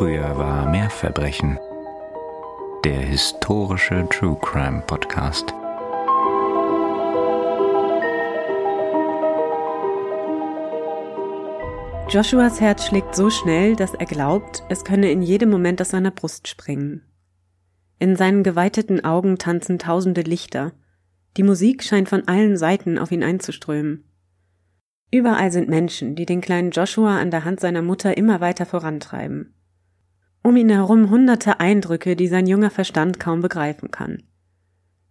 Früher war mehr Verbrechen. Der historische True Crime Podcast. Joshuas Herz schlägt so schnell, dass er glaubt, es könne in jedem Moment aus seiner Brust springen. In seinen geweiteten Augen tanzen tausende Lichter. Die Musik scheint von allen Seiten auf ihn einzuströmen. Überall sind Menschen, die den kleinen Joshua an der Hand seiner Mutter immer weiter vorantreiben. Um ihn herum hunderte Eindrücke, die sein junger Verstand kaum begreifen kann.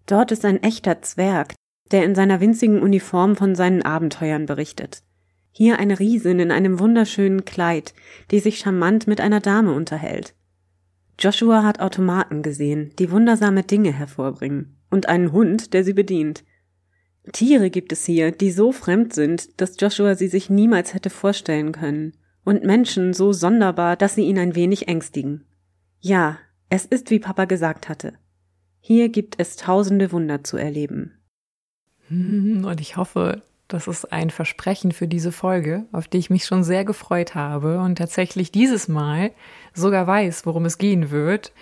Dort ist ein echter Zwerg, der in seiner winzigen Uniform von seinen Abenteuern berichtet. Hier eine Riesin in einem wunderschönen Kleid, die sich charmant mit einer Dame unterhält. Joshua hat Automaten gesehen, die wundersame Dinge hervorbringen, und einen Hund, der sie bedient. Tiere gibt es hier, die so fremd sind, dass Joshua sie sich niemals hätte vorstellen können, und Menschen so sonderbar, dass sie ihn ein wenig ängstigen. Ja, es ist, wie Papa gesagt hatte. Hier gibt es tausende Wunder zu erleben. Und ich hoffe, das ist ein Versprechen für diese Folge, auf die ich mich schon sehr gefreut habe und tatsächlich dieses Mal sogar weiß, worum es gehen wird,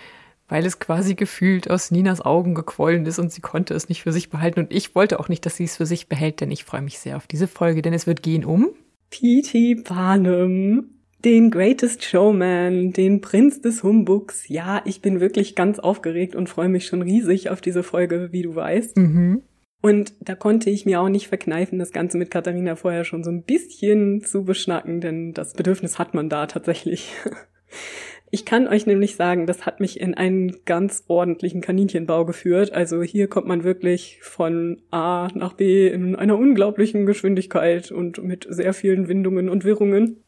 weil es quasi gefühlt aus Ninas Augen gequollen ist und sie konnte es nicht für sich behalten und ich wollte auch nicht, dass sie es für sich behält, denn ich freue mich sehr auf diese Folge, denn es wird gehen um P.T. Barnum, den Greatest Showman, den Prinz des Humbugs. Ja, ich bin wirklich ganz aufgeregt und freue mich schon riesig auf diese Folge, wie du weißt. Mhm. Und da konnte ich mir auch nicht verkneifen, das Ganze mit Katharina vorher schon so ein bisschen zu beschnacken, denn das Bedürfnis hat man da tatsächlich. Ich kann euch nämlich sagen, das hat mich in einen ganz ordentlichen Kaninchenbau geführt. Also hier kommt man wirklich von A nach B in einer unglaublichen Geschwindigkeit und mit sehr vielen Windungen und Wirrungen.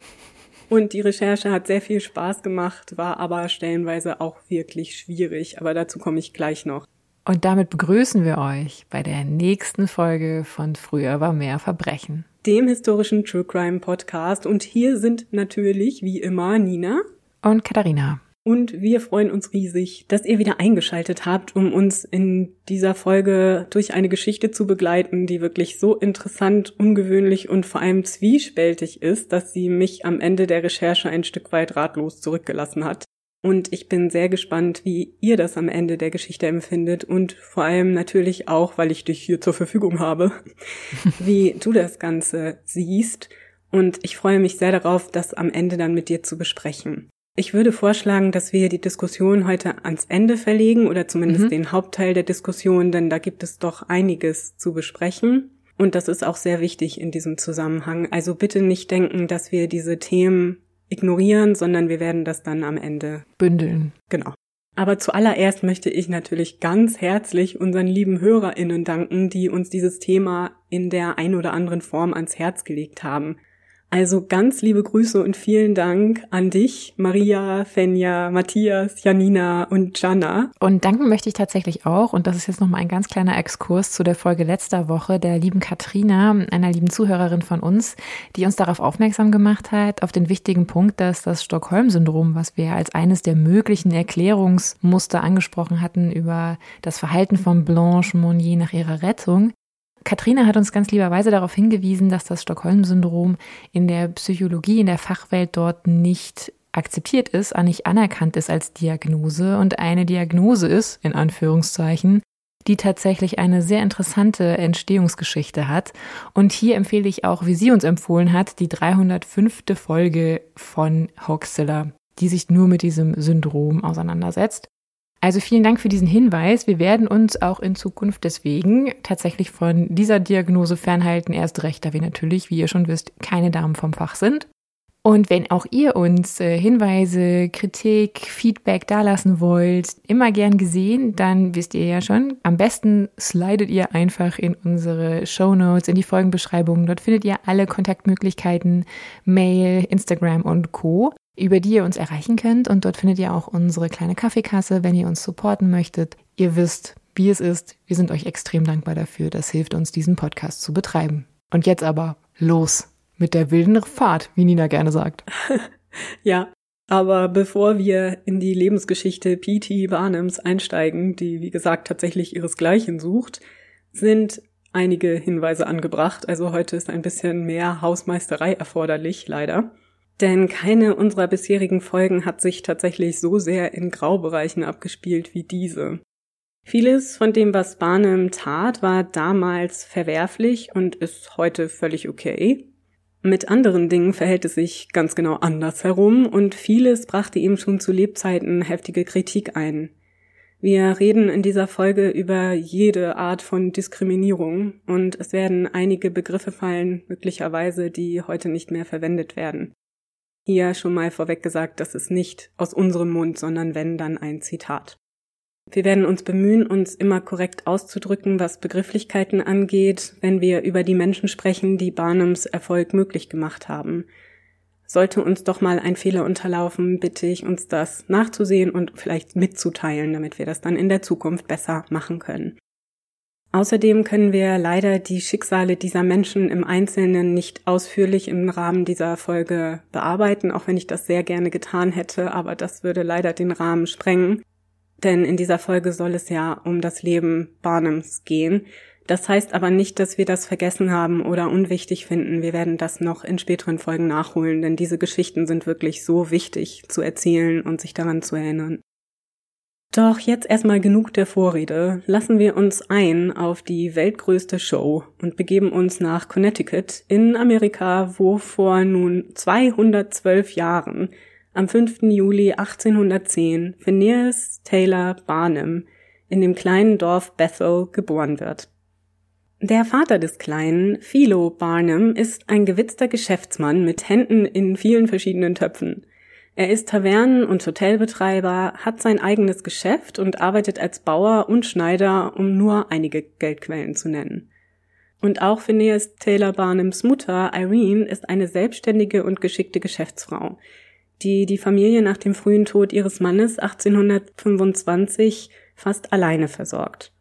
Und die Recherche hat sehr viel Spaß gemacht, war aber stellenweise auch wirklich schwierig. Aber dazu komme ich gleich noch. Und damit begrüßen wir euch bei der nächsten Folge von Früher war mehr Verbrechen. Dem historischen True Crime Podcast. Und hier sind natürlich, wie immer, Nina. Und Katharina. Und wir freuen uns riesig, dass ihr wieder eingeschaltet habt, um uns in dieser Folge durch eine Geschichte zu begleiten, die wirklich so interessant, ungewöhnlich und vor allem zwiespältig ist, dass sie mich am Ende der Recherche ein Stück weit ratlos zurückgelassen hat. Und ich bin sehr gespannt, wie ihr das am Ende der Geschichte empfindet und vor allem natürlich auch, weil ich dich hier zur Verfügung habe, wie du das Ganze siehst. Und ich freue mich sehr darauf, das am Ende dann mit dir zu besprechen. Ich würde vorschlagen, dass wir die Diskussion heute ans Ende verlegen oder zumindest mhm. den Hauptteil der Diskussion, denn da gibt es doch einiges zu besprechen. Und das ist auch sehr wichtig in diesem Zusammenhang. Also bitte nicht denken, dass wir diese Themen ignorieren, sondern wir werden das dann am Ende bündeln. Genau. Aber zuallererst möchte ich natürlich ganz herzlich unseren lieben HörerInnen danken, die uns dieses Thema in der ein oder anderen Form ans Herz gelegt haben. Also ganz liebe Grüße und vielen Dank an dich, Maria, Fenja, Matthias, Janina und Jana. Und danken möchte ich tatsächlich auch, und das ist jetzt nochmal ein ganz kleiner Exkurs zu der Folge letzter Woche, der lieben Katrina, einer lieben Zuhörerin von uns, die uns darauf aufmerksam gemacht hat, auf den wichtigen Punkt, dass das Stockholm-Syndrom, was wir als eines der möglichen Erklärungsmuster angesprochen hatten über das Verhalten von Blanche Monnier nach ihrer Rettung, Katrina hat uns ganz lieberweise darauf hingewiesen, dass das Stockholm-Syndrom in der Psychologie, in der Fachwelt dort nicht akzeptiert ist, nicht anerkannt ist als Diagnose und eine Diagnose ist, in Anführungszeichen, die tatsächlich eine sehr interessante Entstehungsgeschichte hat. Und hier empfehle ich auch, wie sie uns empfohlen hat, die 305. Folge von Hoaxilla, die sich nur mit diesem Syndrom auseinandersetzt. Also vielen Dank für diesen Hinweis. Wir werden uns auch in Zukunft deswegen tatsächlich von dieser Diagnose fernhalten. Erst recht, da wir natürlich, wie ihr schon wisst, keine Damen vom Fach sind. Und wenn auch ihr uns äh, Hinweise, Kritik, Feedback dalassen wollt, immer gern gesehen, dann wisst ihr ja schon, am besten slidet ihr einfach in unsere Show Notes, in die Folgenbeschreibung. Dort findet ihr alle Kontaktmöglichkeiten, Mail, Instagram und Co über die ihr uns erreichen könnt. Und dort findet ihr auch unsere kleine Kaffeekasse, wenn ihr uns supporten möchtet. Ihr wisst, wie es ist. Wir sind euch extrem dankbar dafür. Das hilft uns, diesen Podcast zu betreiben. Und jetzt aber los mit der wilden Fahrt, wie Nina gerne sagt. ja, aber bevor wir in die Lebensgeschichte P.T. Barnums einsteigen, die wie gesagt tatsächlich ihresgleichen sucht, sind einige Hinweise angebracht. Also heute ist ein bisschen mehr Hausmeisterei erforderlich, leider. Denn keine unserer bisherigen Folgen hat sich tatsächlich so sehr in Graubereichen abgespielt wie diese. Vieles von dem, was Barnum tat, war damals verwerflich und ist heute völlig okay. Mit anderen Dingen verhält es sich ganz genau anders herum und vieles brachte ihm schon zu Lebzeiten heftige Kritik ein. Wir reden in dieser Folge über jede Art von Diskriminierung und es werden einige Begriffe fallen, möglicherweise, die heute nicht mehr verwendet werden. Hier schon mal vorweg gesagt, das ist nicht aus unserem Mund, sondern wenn dann ein Zitat. Wir werden uns bemühen, uns immer korrekt auszudrücken, was Begrifflichkeiten angeht, wenn wir über die Menschen sprechen, die Barnums Erfolg möglich gemacht haben. Sollte uns doch mal ein Fehler unterlaufen, bitte ich uns das nachzusehen und vielleicht mitzuteilen, damit wir das dann in der Zukunft besser machen können. Außerdem können wir leider die Schicksale dieser Menschen im Einzelnen nicht ausführlich im Rahmen dieser Folge bearbeiten, auch wenn ich das sehr gerne getan hätte, aber das würde leider den Rahmen sprengen. Denn in dieser Folge soll es ja um das Leben Barnums gehen, das heißt aber nicht, dass wir das vergessen haben oder unwichtig finden. Wir werden das noch in späteren Folgen nachholen, denn diese Geschichten sind wirklich so wichtig zu erzählen und sich daran zu erinnern. Doch jetzt erstmal genug der Vorrede. Lassen wir uns ein auf die weltgrößte Show und begeben uns nach Connecticut in Amerika, wo vor nun 212 Jahren am 5. Juli 1810 Phineas Taylor Barnum in dem kleinen Dorf Bethel geboren wird. Der Vater des Kleinen, Philo Barnum, ist ein gewitzter Geschäftsmann mit Händen in vielen verschiedenen Töpfen. Er ist Tavernen- und Hotelbetreiber, hat sein eigenes Geschäft und arbeitet als Bauer und Schneider, um nur einige Geldquellen zu nennen. Und auch Phineas Taylor Barnums Mutter, Irene, ist eine selbstständige und geschickte Geschäftsfrau, die die Familie nach dem frühen Tod ihres Mannes 1825 fast alleine versorgt.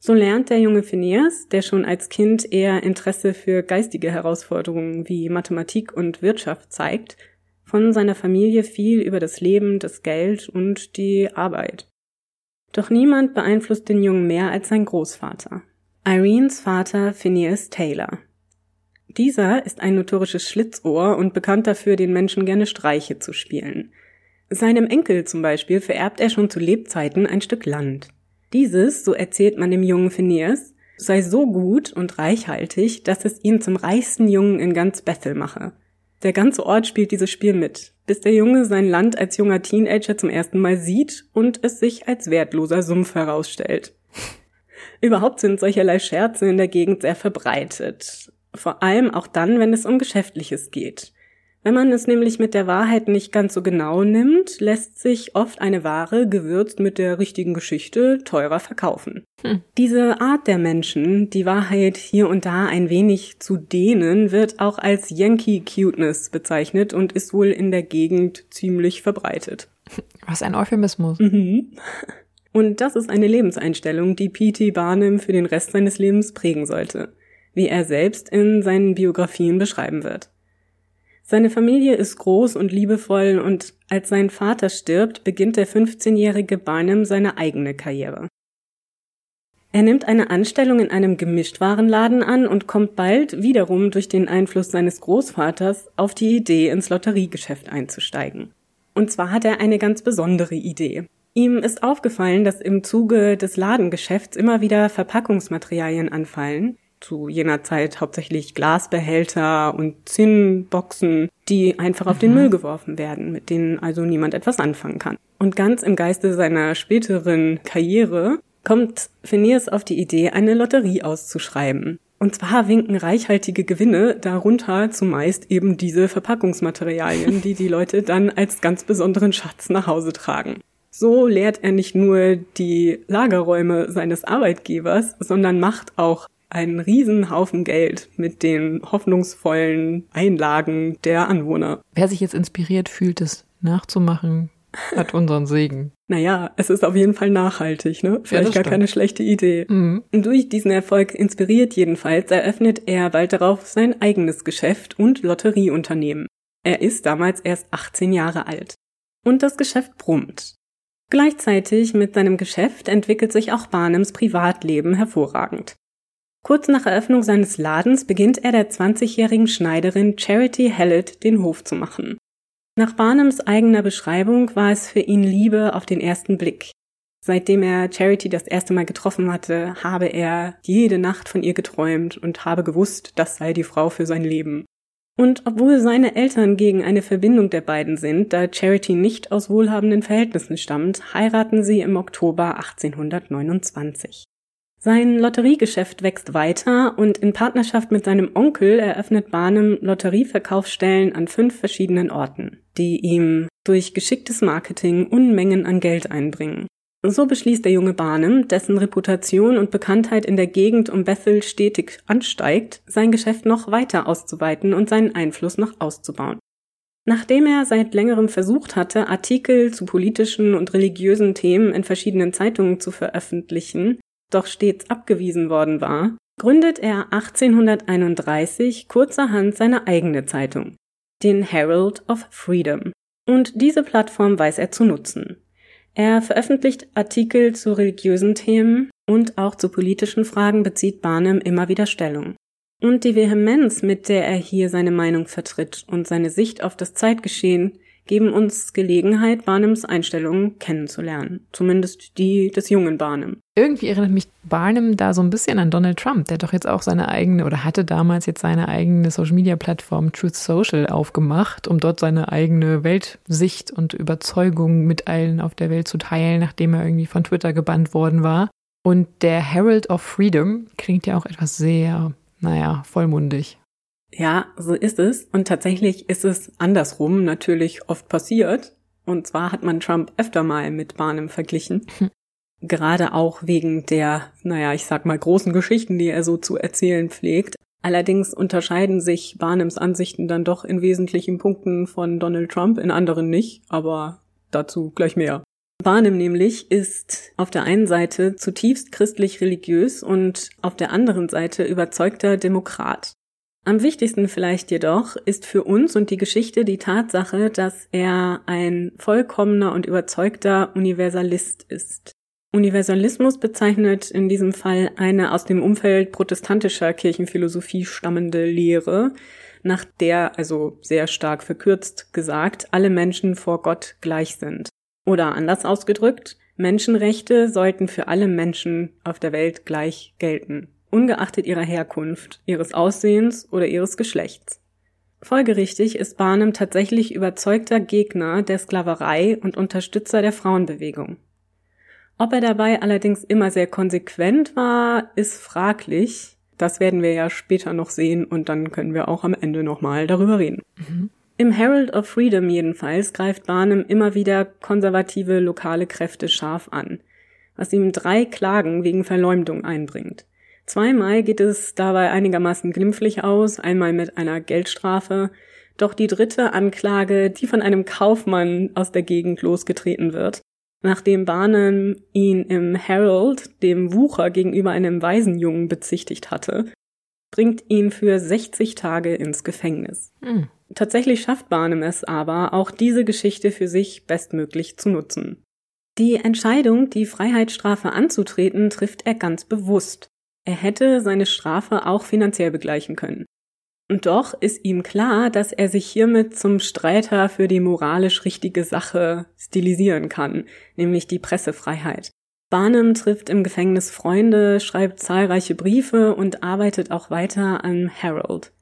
So lernt der junge Phineas, der schon als Kind eher Interesse für geistige Herausforderungen wie Mathematik und Wirtschaft zeigt, von seiner Familie viel über das Leben, das Geld und die Arbeit. Doch niemand beeinflusst den Jungen mehr als sein Großvater. Irenes Vater Phineas Taylor. Dieser ist ein notorisches Schlitzohr und bekannt dafür, den Menschen gerne Streiche zu spielen. Seinem Enkel zum Beispiel vererbt er schon zu Lebzeiten ein Stück Land. Dieses, so erzählt man dem jungen Phineas, sei so gut und reichhaltig, dass es ihn zum reichsten Jungen in ganz Bethel mache. Der ganze Ort spielt dieses Spiel mit, bis der Junge sein Land als junger Teenager zum ersten Mal sieht und es sich als wertloser Sumpf herausstellt. Überhaupt sind solcherlei Scherze in der Gegend sehr verbreitet. Vor allem auch dann, wenn es um Geschäftliches geht. Wenn man es nämlich mit der Wahrheit nicht ganz so genau nimmt, lässt sich oft eine Ware, gewürzt mit der richtigen Geschichte, teurer verkaufen. Hm. Diese Art der Menschen, die Wahrheit hier und da ein wenig zu dehnen, wird auch als Yankee Cuteness bezeichnet und ist wohl in der Gegend ziemlich verbreitet. Was ein Euphemismus. Mhm. Und das ist eine Lebenseinstellung, die P.T. Barnum für den Rest seines Lebens prägen sollte, wie er selbst in seinen Biografien beschreiben wird. Seine Familie ist groß und liebevoll und als sein Vater stirbt, beginnt der 15-jährige Barnum seine eigene Karriere. Er nimmt eine Anstellung in einem Gemischtwarenladen an und kommt bald wiederum durch den Einfluss seines Großvaters auf die Idee, ins Lotteriegeschäft einzusteigen. Und zwar hat er eine ganz besondere Idee. Ihm ist aufgefallen, dass im Zuge des Ladengeschäfts immer wieder Verpackungsmaterialien anfallen, zu jener Zeit hauptsächlich Glasbehälter und Zinnboxen, die einfach auf den mhm. Müll geworfen werden, mit denen also niemand etwas anfangen kann. Und ganz im Geiste seiner späteren Karriere kommt Phineas auf die Idee, eine Lotterie auszuschreiben. Und zwar winken reichhaltige Gewinne, darunter zumeist eben diese Verpackungsmaterialien, die die Leute dann als ganz besonderen Schatz nach Hause tragen. So leert er nicht nur die Lagerräume seines Arbeitgebers, sondern macht auch einen Riesenhaufen Geld mit den hoffnungsvollen Einlagen der Anwohner. Wer sich jetzt inspiriert fühlt, es nachzumachen, hat unseren Segen. Naja, es ist auf jeden Fall nachhaltig, ne? Vielleicht ja, gar stimmt. keine schlechte Idee. Mhm. Durch diesen Erfolg inspiriert jedenfalls eröffnet er bald darauf sein eigenes Geschäft und Lotterieunternehmen. Er ist damals erst 18 Jahre alt. Und das Geschäft brummt. Gleichzeitig mit seinem Geschäft entwickelt sich auch Barnums Privatleben hervorragend. Kurz nach Eröffnung seines Ladens beginnt er der 20-jährigen Schneiderin Charity Hallett den Hof zu machen. Nach Barnums eigener Beschreibung war es für ihn Liebe auf den ersten Blick. Seitdem er Charity das erste Mal getroffen hatte, habe er jede Nacht von ihr geträumt und habe gewusst, das sei die Frau für sein Leben. Und obwohl seine Eltern gegen eine Verbindung der beiden sind, da Charity nicht aus wohlhabenden Verhältnissen stammt, heiraten sie im Oktober 1829. Sein Lotteriegeschäft wächst weiter und in Partnerschaft mit seinem Onkel eröffnet Barnum Lotterieverkaufsstellen an fünf verschiedenen Orten, die ihm durch geschicktes Marketing Unmengen an Geld einbringen. So beschließt der junge Barnum, dessen Reputation und Bekanntheit in der Gegend um Bethel stetig ansteigt, sein Geschäft noch weiter auszuweiten und seinen Einfluss noch auszubauen. Nachdem er seit längerem versucht hatte, Artikel zu politischen und religiösen Themen in verschiedenen Zeitungen zu veröffentlichen, doch stets abgewiesen worden war, gründet er 1831 kurzerhand seine eigene Zeitung, den Herald of Freedom. Und diese Plattform weiß er zu nutzen. Er veröffentlicht Artikel zu religiösen Themen und auch zu politischen Fragen bezieht Barnum immer wieder Stellung. Und die Vehemenz, mit der er hier seine Meinung vertritt und seine Sicht auf das Zeitgeschehen, geben uns Gelegenheit, Barnums Einstellungen kennenzulernen. Zumindest die des jungen Barnum. Irgendwie erinnert mich Barnum da so ein bisschen an Donald Trump, der doch jetzt auch seine eigene oder hatte damals jetzt seine eigene Social Media Plattform Truth Social aufgemacht, um dort seine eigene Weltsicht und Überzeugung mit allen auf der Welt zu teilen, nachdem er irgendwie von Twitter gebannt worden war. Und der Herald of Freedom klingt ja auch etwas sehr, naja, vollmundig. Ja, so ist es. Und tatsächlich ist es andersrum natürlich oft passiert. Und zwar hat man Trump öfter mal mit Barnum verglichen. Hm. Gerade auch wegen der, naja, ich sag mal, großen Geschichten, die er so zu erzählen pflegt. Allerdings unterscheiden sich Barnums Ansichten dann doch in wesentlichen Punkten von Donald Trump, in anderen nicht, aber dazu gleich mehr. Barnum nämlich ist auf der einen Seite zutiefst christlich religiös und auf der anderen Seite überzeugter Demokrat. Am wichtigsten vielleicht jedoch ist für uns und die Geschichte die Tatsache, dass er ein vollkommener und überzeugter Universalist ist. Universalismus bezeichnet in diesem Fall eine aus dem Umfeld protestantischer Kirchenphilosophie stammende Lehre, nach der, also sehr stark verkürzt gesagt, alle Menschen vor Gott gleich sind. Oder anders ausgedrückt, Menschenrechte sollten für alle Menschen auf der Welt gleich gelten ungeachtet ihrer Herkunft, ihres Aussehens oder ihres Geschlechts. Folgerichtig ist Barnum tatsächlich überzeugter Gegner der Sklaverei und Unterstützer der Frauenbewegung. Ob er dabei allerdings immer sehr konsequent war, ist fraglich. Das werden wir ja später noch sehen und dann können wir auch am Ende nochmal darüber reden. Mhm. Im Herald of Freedom jedenfalls greift Barnum immer wieder konservative lokale Kräfte scharf an, was ihm drei Klagen wegen Verleumdung einbringt. Zweimal geht es dabei einigermaßen glimpflich aus, einmal mit einer Geldstrafe, doch die dritte Anklage, die von einem Kaufmann aus der Gegend losgetreten wird, nachdem Barnum ihn im Herald, dem Wucher gegenüber einem Waisenjungen bezichtigt hatte, bringt ihn für 60 Tage ins Gefängnis. Mhm. Tatsächlich schafft Barnum es aber, auch diese Geschichte für sich bestmöglich zu nutzen. Die Entscheidung, die Freiheitsstrafe anzutreten, trifft er ganz bewusst. Er hätte seine Strafe auch finanziell begleichen können. Und doch ist ihm klar, dass er sich hiermit zum Streiter für die moralisch richtige Sache stilisieren kann, nämlich die Pressefreiheit. Barnum trifft im Gefängnis Freunde, schreibt zahlreiche Briefe und arbeitet auch weiter am Herald.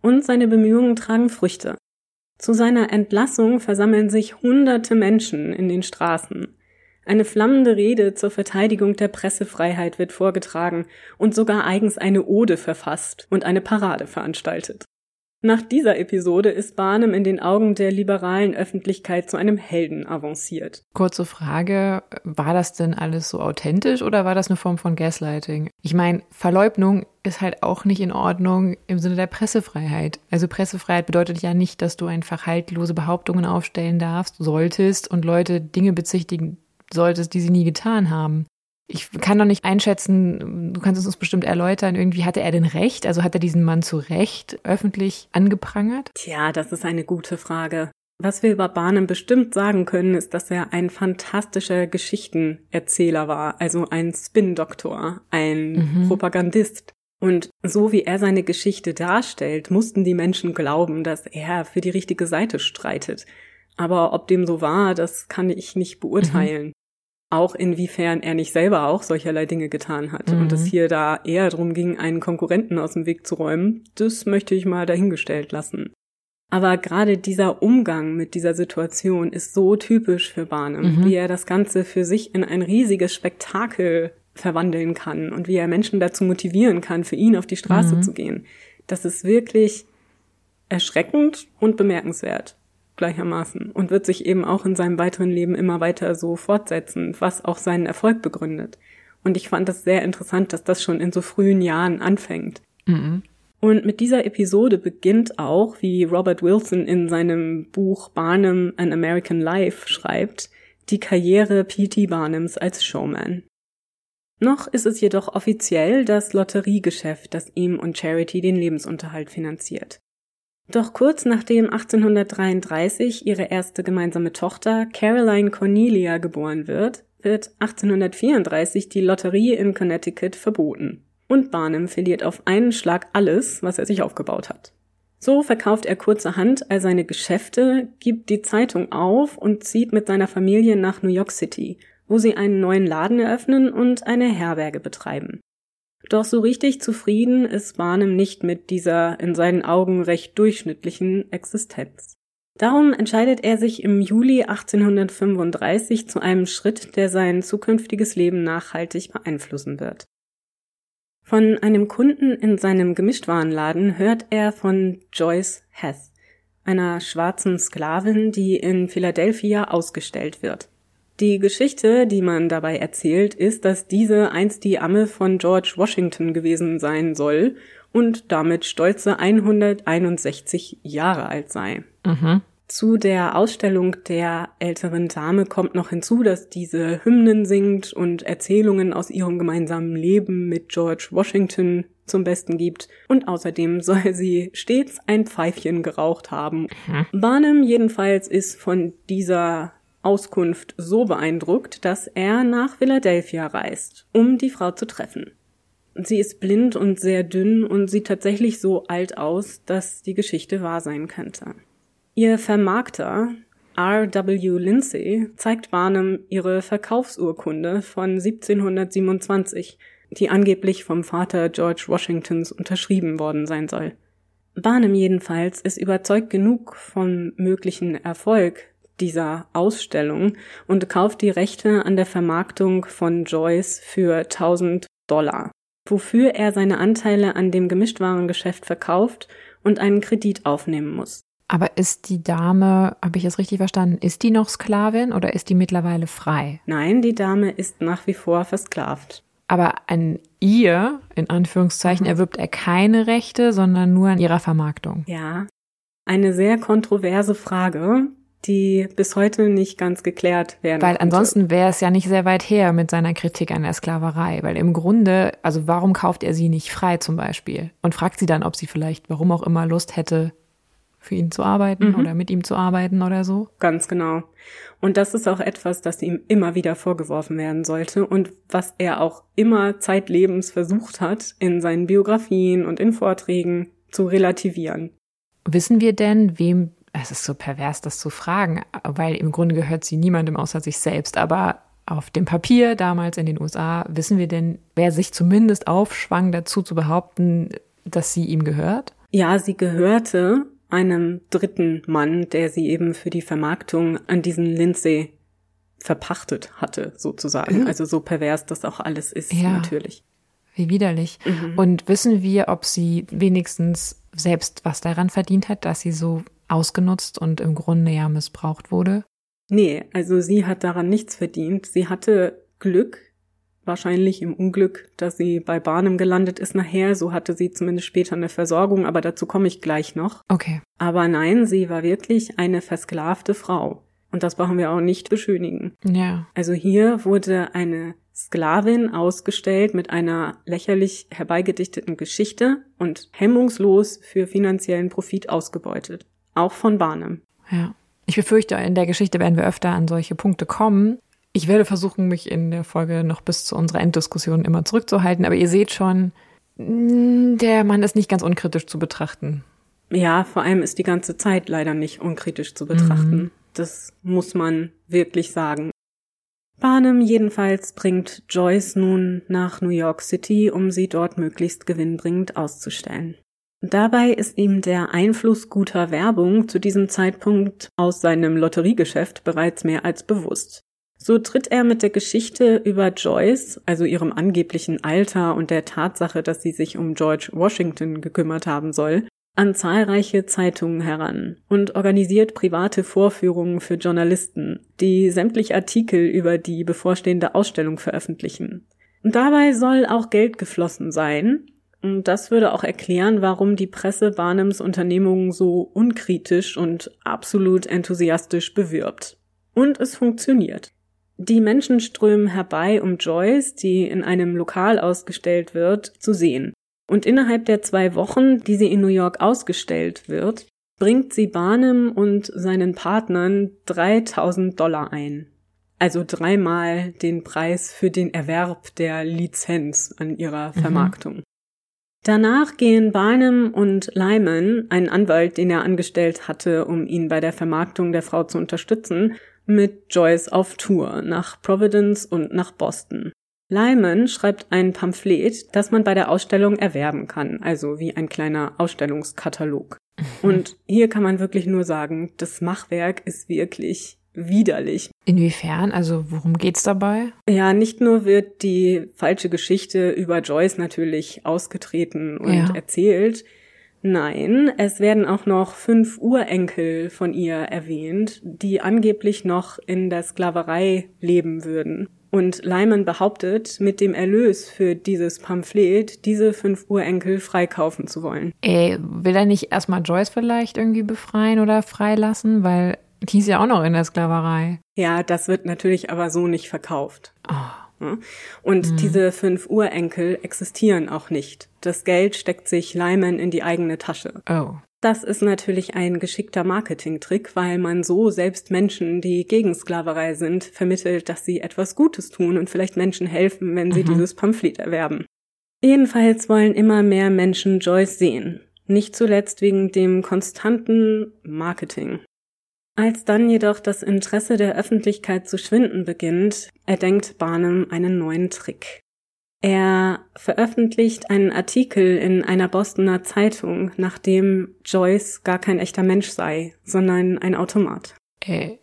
Und seine Bemühungen tragen Früchte. Zu seiner Entlassung versammeln sich hunderte Menschen in den Straßen. Eine flammende Rede zur Verteidigung der Pressefreiheit wird vorgetragen und sogar eigens eine Ode verfasst und eine Parade veranstaltet. Nach dieser Episode ist Barnum in den Augen der liberalen Öffentlichkeit zu einem Helden avanciert. Kurze Frage, war das denn alles so authentisch oder war das eine Form von Gaslighting? Ich meine, Verleugnung ist halt auch nicht in Ordnung im Sinne der Pressefreiheit. Also Pressefreiheit bedeutet ja nicht, dass du einfach haltlose Behauptungen aufstellen darfst, solltest und Leute Dinge bezichtigen solltest, die sie nie getan haben. Ich kann doch nicht einschätzen, du kannst es uns bestimmt erläutern, irgendwie hatte er denn recht? Also hat er diesen Mann zu Recht öffentlich angeprangert? Tja, das ist eine gute Frage. Was wir über Barnum bestimmt sagen können, ist, dass er ein fantastischer Geschichtenerzähler war, also ein Spin-Doktor, ein mhm. Propagandist. Und so wie er seine Geschichte darstellt, mussten die Menschen glauben, dass er für die richtige Seite streitet. Aber ob dem so war, das kann ich nicht beurteilen. Mhm. Auch inwiefern er nicht selber auch solcherlei Dinge getan hat mhm. und es hier da eher darum ging, einen Konkurrenten aus dem Weg zu räumen, das möchte ich mal dahingestellt lassen. Aber gerade dieser Umgang mit dieser Situation ist so typisch für Barnum, mhm. wie er das Ganze für sich in ein riesiges Spektakel verwandeln kann und wie er Menschen dazu motivieren kann, für ihn auf die Straße mhm. zu gehen. Das ist wirklich erschreckend und bemerkenswert gleichermaßen und wird sich eben auch in seinem weiteren Leben immer weiter so fortsetzen, was auch seinen Erfolg begründet. Und ich fand das sehr interessant, dass das schon in so frühen Jahren anfängt. Mhm. Und mit dieser Episode beginnt auch, wie Robert Wilson in seinem Buch Barnum An American Life schreibt, die Karriere P.T. Barnums als Showman. Noch ist es jedoch offiziell das Lotteriegeschäft, das ihm und Charity den Lebensunterhalt finanziert. Doch kurz nachdem 1833 ihre erste gemeinsame Tochter Caroline Cornelia geboren wird, wird 1834 die Lotterie in Connecticut verboten und Barnum verliert auf einen Schlag alles, was er sich aufgebaut hat. So verkauft er kurzerhand all seine Geschäfte, gibt die Zeitung auf und zieht mit seiner Familie nach New York City, wo sie einen neuen Laden eröffnen und eine Herberge betreiben. Doch so richtig zufrieden ist Barnum nicht mit dieser in seinen Augen recht durchschnittlichen Existenz. Darum entscheidet er sich im Juli 1835 zu einem Schritt, der sein zukünftiges Leben nachhaltig beeinflussen wird. Von einem Kunden in seinem Gemischtwarenladen hört er von Joyce Hess, einer schwarzen Sklavin, die in Philadelphia ausgestellt wird. Die Geschichte, die man dabei erzählt, ist, dass diese einst die Amme von George Washington gewesen sein soll und damit stolze 161 Jahre alt sei. Mhm. Zu der Ausstellung der älteren Dame kommt noch hinzu, dass diese Hymnen singt und Erzählungen aus ihrem gemeinsamen Leben mit George Washington zum Besten gibt. Und außerdem soll sie stets ein Pfeifchen geraucht haben. Mhm. Barnum jedenfalls ist von dieser Auskunft so beeindruckt, dass er nach Philadelphia reist, um die Frau zu treffen. Sie ist blind und sehr dünn und sieht tatsächlich so alt aus, dass die Geschichte wahr sein könnte. Ihr Vermarkter R.W. Lindsay zeigt Barnum ihre Verkaufsurkunde von 1727, die angeblich vom Vater George Washingtons unterschrieben worden sein soll. Barnum jedenfalls ist überzeugt genug vom möglichen Erfolg dieser Ausstellung und kauft die Rechte an der Vermarktung von Joyce für 1000 Dollar, wofür er seine Anteile an dem Gemischtwarengeschäft verkauft und einen Kredit aufnehmen muss. Aber ist die Dame, habe ich es richtig verstanden, ist die noch Sklavin oder ist die mittlerweile frei? Nein, die Dame ist nach wie vor versklavt. Aber an ihr, in Anführungszeichen, mhm. erwirbt er keine Rechte, sondern nur an ihrer Vermarktung. Ja. Eine sehr kontroverse Frage, die bis heute nicht ganz geklärt werden. Weil ansonsten wäre es ja nicht sehr weit her mit seiner Kritik an der Sklaverei. Weil im Grunde, also warum kauft er sie nicht frei zum Beispiel? Und fragt sie dann, ob sie vielleicht, warum auch immer, Lust hätte, für ihn zu arbeiten mhm. oder mit ihm zu arbeiten oder so. Ganz genau. Und das ist auch etwas, das ihm immer wieder vorgeworfen werden sollte und was er auch immer zeitlebens versucht hat, in seinen Biografien und in Vorträgen zu relativieren. Wissen wir denn, wem, es ist so pervers, das zu fragen, weil im Grunde gehört sie niemandem außer sich selbst, aber auf dem Papier damals in den USA, wissen wir denn, wer sich zumindest aufschwang, dazu zu behaupten, dass sie ihm gehört? Ja, sie gehörte einem dritten Mann, der sie eben für die Vermarktung an diesen Lindsay verpachtet hatte, sozusagen. Mhm. Also so pervers das auch alles ist, ja. natürlich. Wie widerlich. Mhm. Und wissen wir, ob sie wenigstens selbst was daran verdient hat, dass sie so ausgenutzt und im Grunde ja missbraucht wurde? Nee, also sie hat daran nichts verdient. Sie hatte Glück, wahrscheinlich im Unglück, dass sie bei Barnum gelandet ist nachher. So hatte sie zumindest später eine Versorgung, aber dazu komme ich gleich noch. Okay. Aber nein, sie war wirklich eine versklavte Frau. Und das brauchen wir auch nicht beschönigen. Ja. Also hier wurde eine Sklavin ausgestellt mit einer lächerlich herbeigedichteten Geschichte und hemmungslos für finanziellen Profit ausgebeutet. Auch von Barnum. Ja. Ich befürchte, in der Geschichte werden wir öfter an solche Punkte kommen. Ich werde versuchen, mich in der Folge noch bis zu unserer Enddiskussion immer zurückzuhalten, aber ihr seht schon, mm, der Mann ist nicht ganz unkritisch zu betrachten. Ja, vor allem ist die ganze Zeit leider nicht unkritisch zu betrachten. Mhm. Das muss man wirklich sagen. Barnum jedenfalls bringt Joyce nun nach New York City, um sie dort möglichst gewinnbringend auszustellen. Dabei ist ihm der Einfluss guter Werbung zu diesem Zeitpunkt aus seinem Lotteriegeschäft bereits mehr als bewusst. So tritt er mit der Geschichte über Joyce, also ihrem angeblichen Alter und der Tatsache, dass sie sich um George Washington gekümmert haben soll, an zahlreiche Zeitungen heran und organisiert private Vorführungen für Journalisten, die sämtliche Artikel über die bevorstehende Ausstellung veröffentlichen. Und dabei soll auch Geld geflossen sein, und das würde auch erklären, warum die Presse Barnums Unternehmungen so unkritisch und absolut enthusiastisch bewirbt. Und es funktioniert. Die Menschen strömen herbei, um Joyce, die in einem Lokal ausgestellt wird, zu sehen. Und innerhalb der zwei Wochen, die sie in New York ausgestellt wird, bringt sie Barnum und seinen Partnern 3000 Dollar ein. Also dreimal den Preis für den Erwerb der Lizenz an ihrer mhm. Vermarktung. Mhm. Danach gehen Barnum und Lyman, ein Anwalt, den er angestellt hatte, um ihn bei der Vermarktung der Frau zu unterstützen, mit Joyce auf Tour nach Providence und nach Boston. Lyman schreibt ein Pamphlet, das man bei der Ausstellung erwerben kann, also wie ein kleiner Ausstellungskatalog. Und hier kann man wirklich nur sagen, das Machwerk ist wirklich widerlich. Inwiefern? Also worum geht's dabei? Ja, nicht nur wird die falsche Geschichte über Joyce natürlich ausgetreten und ja. erzählt, Nein, es werden auch noch fünf Urenkel von ihr erwähnt, die angeblich noch in der Sklaverei leben würden. Und Lyman behauptet, mit dem Erlös für dieses Pamphlet diese fünf Urenkel freikaufen zu wollen. Ey, will er nicht erstmal Joyce vielleicht irgendwie befreien oder freilassen? Weil die ist ja auch noch in der Sklaverei. Ja, das wird natürlich aber so nicht verkauft. Oh. Und mhm. diese fünf Urenkel existieren auch nicht. Das Geld steckt sich Lyman in die eigene Tasche. Oh. Das ist natürlich ein geschickter Marketingtrick, weil man so selbst Menschen, die gegen Sklaverei sind, vermittelt, dass sie etwas Gutes tun und vielleicht Menschen helfen, wenn sie mhm. dieses Pamphlet erwerben. Jedenfalls wollen immer mehr Menschen Joyce sehen. Nicht zuletzt wegen dem konstanten Marketing. Als dann jedoch das Interesse der Öffentlichkeit zu schwinden beginnt, erdenkt Barnum einen neuen Trick. Er veröffentlicht einen Artikel in einer Bostoner Zeitung, nachdem Joyce gar kein echter Mensch sei, sondern ein Automat. Äh,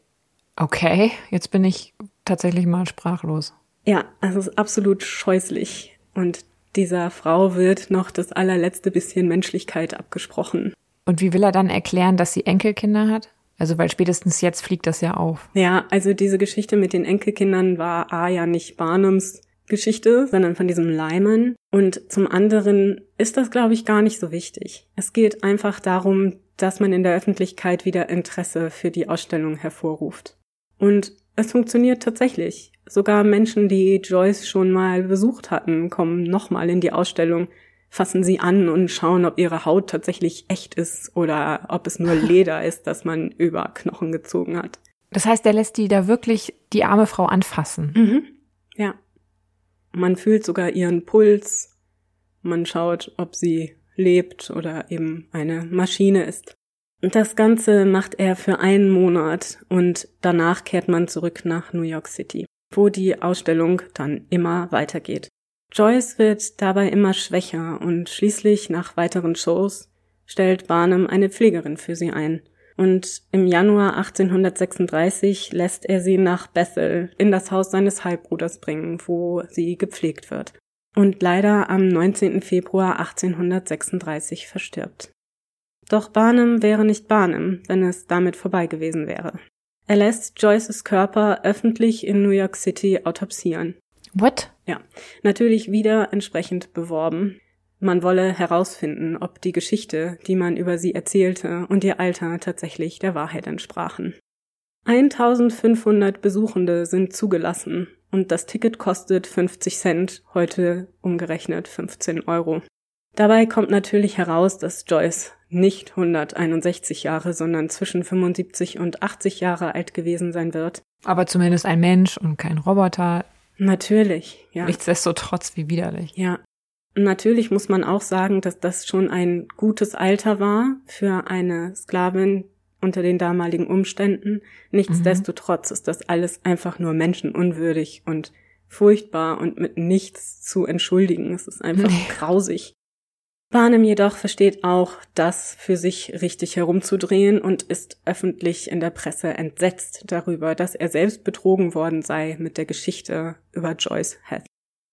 okay, jetzt bin ich tatsächlich mal sprachlos. Ja, also es ist absolut scheußlich. Und dieser Frau wird noch das allerletzte bisschen Menschlichkeit abgesprochen. Und wie will er dann erklären, dass sie Enkelkinder hat? Also weil spätestens jetzt fliegt das ja auf. Ja, also diese Geschichte mit den Enkelkindern war A ja nicht Barnums Geschichte, sondern von diesem Lyman. Und zum anderen ist das, glaube ich, gar nicht so wichtig. Es geht einfach darum, dass man in der Öffentlichkeit wieder Interesse für die Ausstellung hervorruft. Und es funktioniert tatsächlich. Sogar Menschen, die Joyce schon mal besucht hatten, kommen nochmal in die Ausstellung, fassen sie an und schauen, ob ihre Haut tatsächlich echt ist oder ob es nur Leder ist, das man über Knochen gezogen hat. Das heißt, der lässt die da wirklich die arme Frau anfassen. Mhm. Ja. Man fühlt sogar ihren Puls. Man schaut, ob sie lebt oder eben eine Maschine ist. Und das Ganze macht er für einen Monat und danach kehrt man zurück nach New York City, wo die Ausstellung dann immer weitergeht. Joyce wird dabei immer schwächer und schließlich nach weiteren Shows stellt Barnum eine Pflegerin für sie ein. Und im Januar 1836 lässt er sie nach Bethel in das Haus seines Halbbruders bringen, wo sie gepflegt wird. Und leider am 19. Februar 1836 verstirbt. Doch Barnum wäre nicht Barnum, wenn es damit vorbei gewesen wäre. Er lässt Joyces Körper öffentlich in New York City autopsieren. What? Ja, natürlich wieder entsprechend beworben. Man wolle herausfinden, ob die Geschichte, die man über sie erzählte, und ihr Alter tatsächlich der Wahrheit entsprachen. 1500 Besuchende sind zugelassen und das Ticket kostet 50 Cent, heute umgerechnet 15 Euro. Dabei kommt natürlich heraus, dass Joyce nicht 161 Jahre, sondern zwischen 75 und 80 Jahre alt gewesen sein wird. Aber zumindest ein Mensch und kein Roboter. Natürlich, ja. Nichtsdestotrotz, wie widerlich. Ja. Natürlich muss man auch sagen, dass das schon ein gutes Alter war für eine Sklavin, unter den damaligen Umständen. Nichtsdestotrotz ist das alles einfach nur menschenunwürdig und furchtbar und mit nichts zu entschuldigen. Es ist einfach nee. grausig. Barnum jedoch versteht auch, das für sich richtig herumzudrehen und ist öffentlich in der Presse entsetzt darüber, dass er selbst betrogen worden sei mit der Geschichte über Joyce Heth.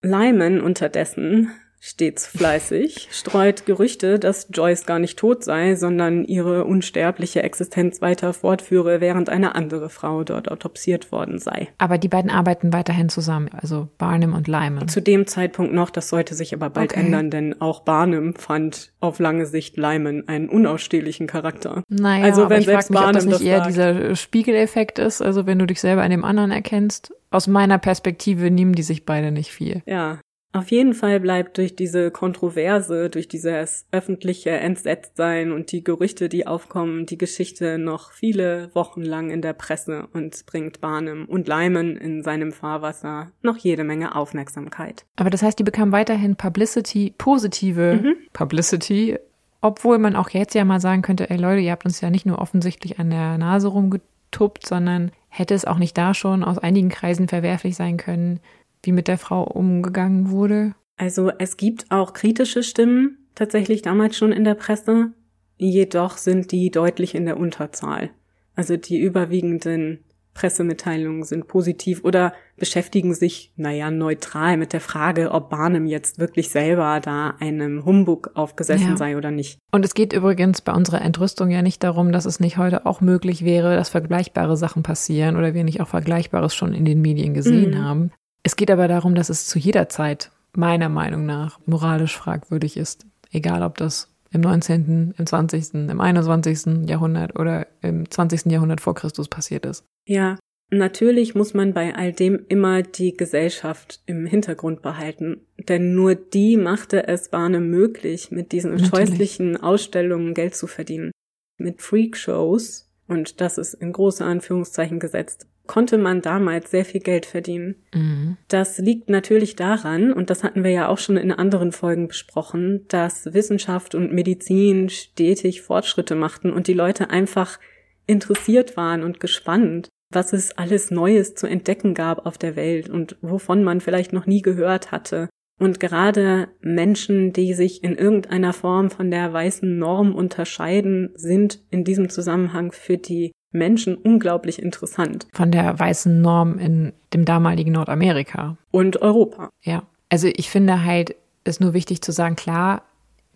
Lyman unterdessen stets fleißig, streut Gerüchte, dass Joyce gar nicht tot sei, sondern ihre unsterbliche Existenz weiter fortführe, während eine andere Frau dort autopsiert worden sei. Aber die beiden arbeiten weiterhin zusammen, also Barnum und Lyman. Zu dem Zeitpunkt noch, das sollte sich aber bald okay. ändern, denn auch Barnum fand auf lange Sicht Lyman einen unausstehlichen Charakter. Naja, also wenn aber ich selbst mich, Barnum ob das nicht das eher sagt, dieser Spiegeleffekt ist, also wenn du dich selber an dem anderen erkennst. Aus meiner Perspektive nehmen die sich beide nicht viel. Ja, auf jeden Fall bleibt durch diese Kontroverse, durch dieses öffentliche Entsetztsein und die Gerüchte, die aufkommen, die Geschichte noch viele Wochen lang in der Presse und bringt Barnum und Lyman in seinem Fahrwasser noch jede Menge Aufmerksamkeit. Aber das heißt, die bekamen weiterhin Publicity, positive mhm. Publicity, obwohl man auch jetzt ja mal sagen könnte, ey Leute, ihr habt uns ja nicht nur offensichtlich an der Nase rumgetuppt, sondern hätte es auch nicht da schon aus einigen Kreisen verwerflich sein können, wie mit der Frau umgegangen wurde? Also es gibt auch kritische Stimmen tatsächlich damals schon in der Presse, jedoch sind die deutlich in der Unterzahl. Also die überwiegenden Pressemitteilungen sind positiv oder beschäftigen sich, naja, neutral mit der Frage, ob Barnum jetzt wirklich selber da einem Humbug aufgesessen ja. sei oder nicht. Und es geht übrigens bei unserer Entrüstung ja nicht darum, dass es nicht heute auch möglich wäre, dass vergleichbare Sachen passieren oder wir nicht auch Vergleichbares schon in den Medien gesehen mhm. haben. Es geht aber darum, dass es zu jeder Zeit meiner Meinung nach moralisch fragwürdig ist. Egal, ob das im 19., im 20., im 21. Jahrhundert oder im 20. Jahrhundert vor Christus passiert ist. Ja, natürlich muss man bei all dem immer die Gesellschaft im Hintergrund behalten. Denn nur die machte es Barnum möglich, mit diesen natürlich. scheußlichen Ausstellungen Geld zu verdienen. Mit Freakshows, und das ist in große Anführungszeichen gesetzt, konnte man damals sehr viel Geld verdienen. Mhm. Das liegt natürlich daran, und das hatten wir ja auch schon in anderen Folgen besprochen, dass Wissenschaft und Medizin stetig Fortschritte machten und die Leute einfach interessiert waren und gespannt, was es alles Neues zu entdecken gab auf der Welt und wovon man vielleicht noch nie gehört hatte. Und gerade Menschen, die sich in irgendeiner Form von der weißen Norm unterscheiden, sind in diesem Zusammenhang für die Menschen unglaublich interessant. Von der weißen Norm in dem damaligen Nordamerika. Und Europa. Ja. Also ich finde halt, ist nur wichtig zu sagen, klar,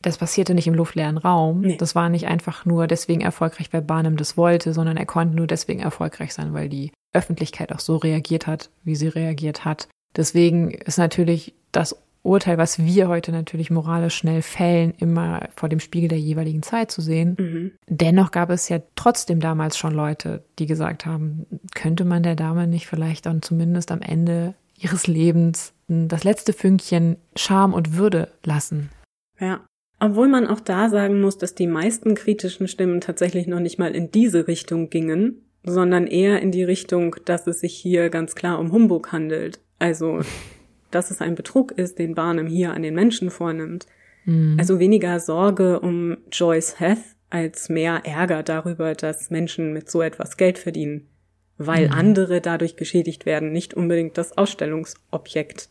das passierte nicht im luftleeren Raum. Nee. Das war nicht einfach nur deswegen erfolgreich, weil Barnum das wollte, sondern er konnte nur deswegen erfolgreich sein, weil die Öffentlichkeit auch so reagiert hat, wie sie reagiert hat. Deswegen ist natürlich das Urteil, was wir heute natürlich moralisch schnell fällen, immer vor dem Spiegel der jeweiligen Zeit zu sehen. Mhm. Dennoch gab es ja trotzdem damals schon Leute, die gesagt haben, könnte man der Dame nicht vielleicht dann zumindest am Ende ihres Lebens das letzte Fünkchen Scham und Würde lassen. Ja. Obwohl man auch da sagen muss, dass die meisten kritischen Stimmen tatsächlich noch nicht mal in diese Richtung gingen, sondern eher in die Richtung, dass es sich hier ganz klar um Humbug handelt. Also dass es ein Betrug ist, den Barnum hier an den Menschen vornimmt. Mhm. Also weniger Sorge um Joyce Heth als mehr Ärger darüber, dass Menschen mit so etwas Geld verdienen, weil mhm. andere dadurch geschädigt werden, nicht unbedingt das Ausstellungsobjekt.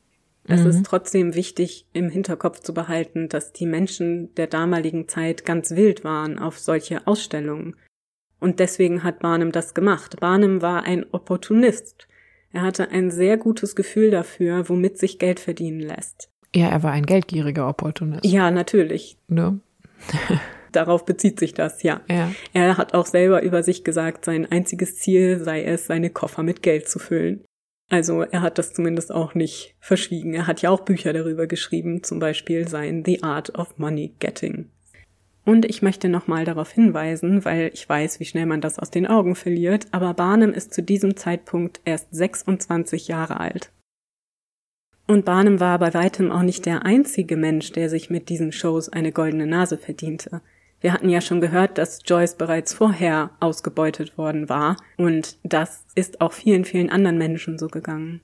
Es mhm. ist trotzdem wichtig, im Hinterkopf zu behalten, dass die Menschen der damaligen Zeit ganz wild waren auf solche Ausstellungen. Und deswegen hat Barnum das gemacht. Barnum war ein Opportunist. Er hatte ein sehr gutes Gefühl dafür, womit sich Geld verdienen lässt. Ja, er war ein geldgieriger Opportunist. Ja, natürlich. Ne? Darauf bezieht sich das, ja. ja. Er hat auch selber über sich gesagt, sein einziges Ziel sei es, seine Koffer mit Geld zu füllen. Also er hat das zumindest auch nicht verschwiegen. Er hat ja auch Bücher darüber geschrieben, zum Beispiel sein The Art of Money Getting. Und ich möchte nochmal darauf hinweisen, weil ich weiß, wie schnell man das aus den Augen verliert, aber Barnum ist zu diesem Zeitpunkt erst 26 Jahre alt. Und Barnum war bei weitem auch nicht der einzige Mensch, der sich mit diesen Shows eine goldene Nase verdiente. Wir hatten ja schon gehört, dass Joyce bereits vorher ausgebeutet worden war, und das ist auch vielen, vielen anderen Menschen so gegangen.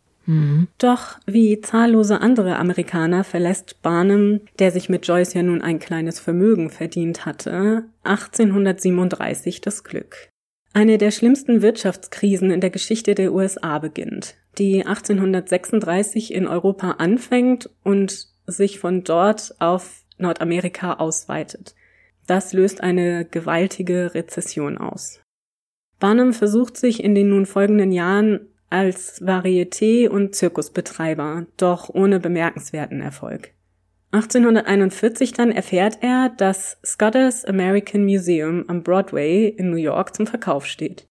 Doch wie zahllose andere Amerikaner verlässt Barnum, der sich mit Joyce ja nun ein kleines Vermögen verdient hatte, 1837 das Glück. Eine der schlimmsten Wirtschaftskrisen in der Geschichte der USA beginnt, die 1836 in Europa anfängt und sich von dort auf Nordamerika ausweitet. Das löst eine gewaltige Rezession aus. Barnum versucht sich in den nun folgenden Jahren als Varieté- und Zirkusbetreiber, doch ohne bemerkenswerten Erfolg. 1841 dann erfährt er, dass Scudder's American Museum am Broadway in New York zum Verkauf steht.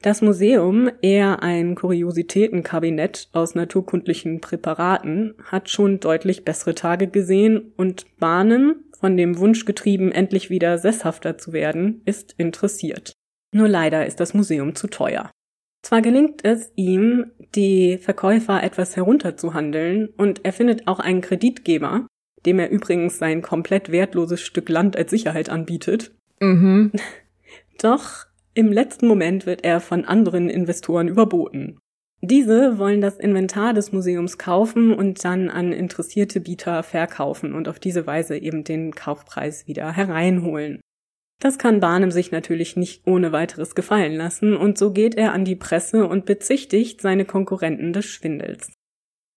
Das Museum, eher ein Kuriositätenkabinett aus naturkundlichen Präparaten, hat schon deutlich bessere Tage gesehen und Barnum, von dem Wunsch getrieben, endlich wieder sesshafter zu werden, ist interessiert. Nur leider ist das Museum zu teuer. Zwar gelingt es ihm, die Verkäufer etwas herunterzuhandeln und er findet auch einen Kreditgeber, dem er übrigens sein komplett wertloses Stück Land als Sicherheit anbietet. Mhm. Doch im letzten Moment wird er von anderen Investoren überboten. Diese wollen das Inventar des Museums kaufen und dann an interessierte Bieter verkaufen und auf diese Weise eben den Kaufpreis wieder hereinholen. Das kann Barnum sich natürlich nicht ohne weiteres gefallen lassen und so geht er an die Presse und bezichtigt seine Konkurrenten des Schwindels.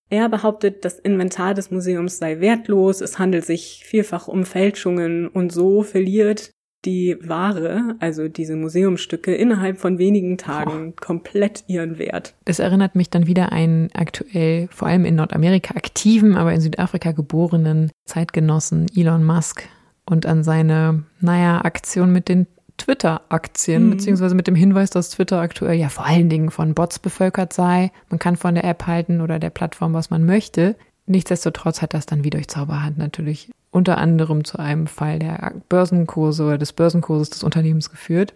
Er behauptet, das Inventar des Museums sei wertlos, es handelt sich vielfach um Fälschungen und so verliert die Ware, also diese Museumstücke, innerhalb von wenigen Tagen oh. komplett ihren Wert. Es erinnert mich dann wieder einen aktuell, vor allem in Nordamerika aktiven, aber in Südafrika geborenen Zeitgenossen Elon Musk, und an seine, naja, Aktion mit den Twitter-Aktien, mhm. beziehungsweise mit dem Hinweis, dass Twitter aktuell ja vor allen Dingen von Bots bevölkert sei. Man kann von der App halten oder der Plattform, was man möchte. Nichtsdestotrotz hat das dann wie durch Zauberhand natürlich unter anderem zu einem Fall der Börsenkurse oder des Börsenkurses des Unternehmens geführt.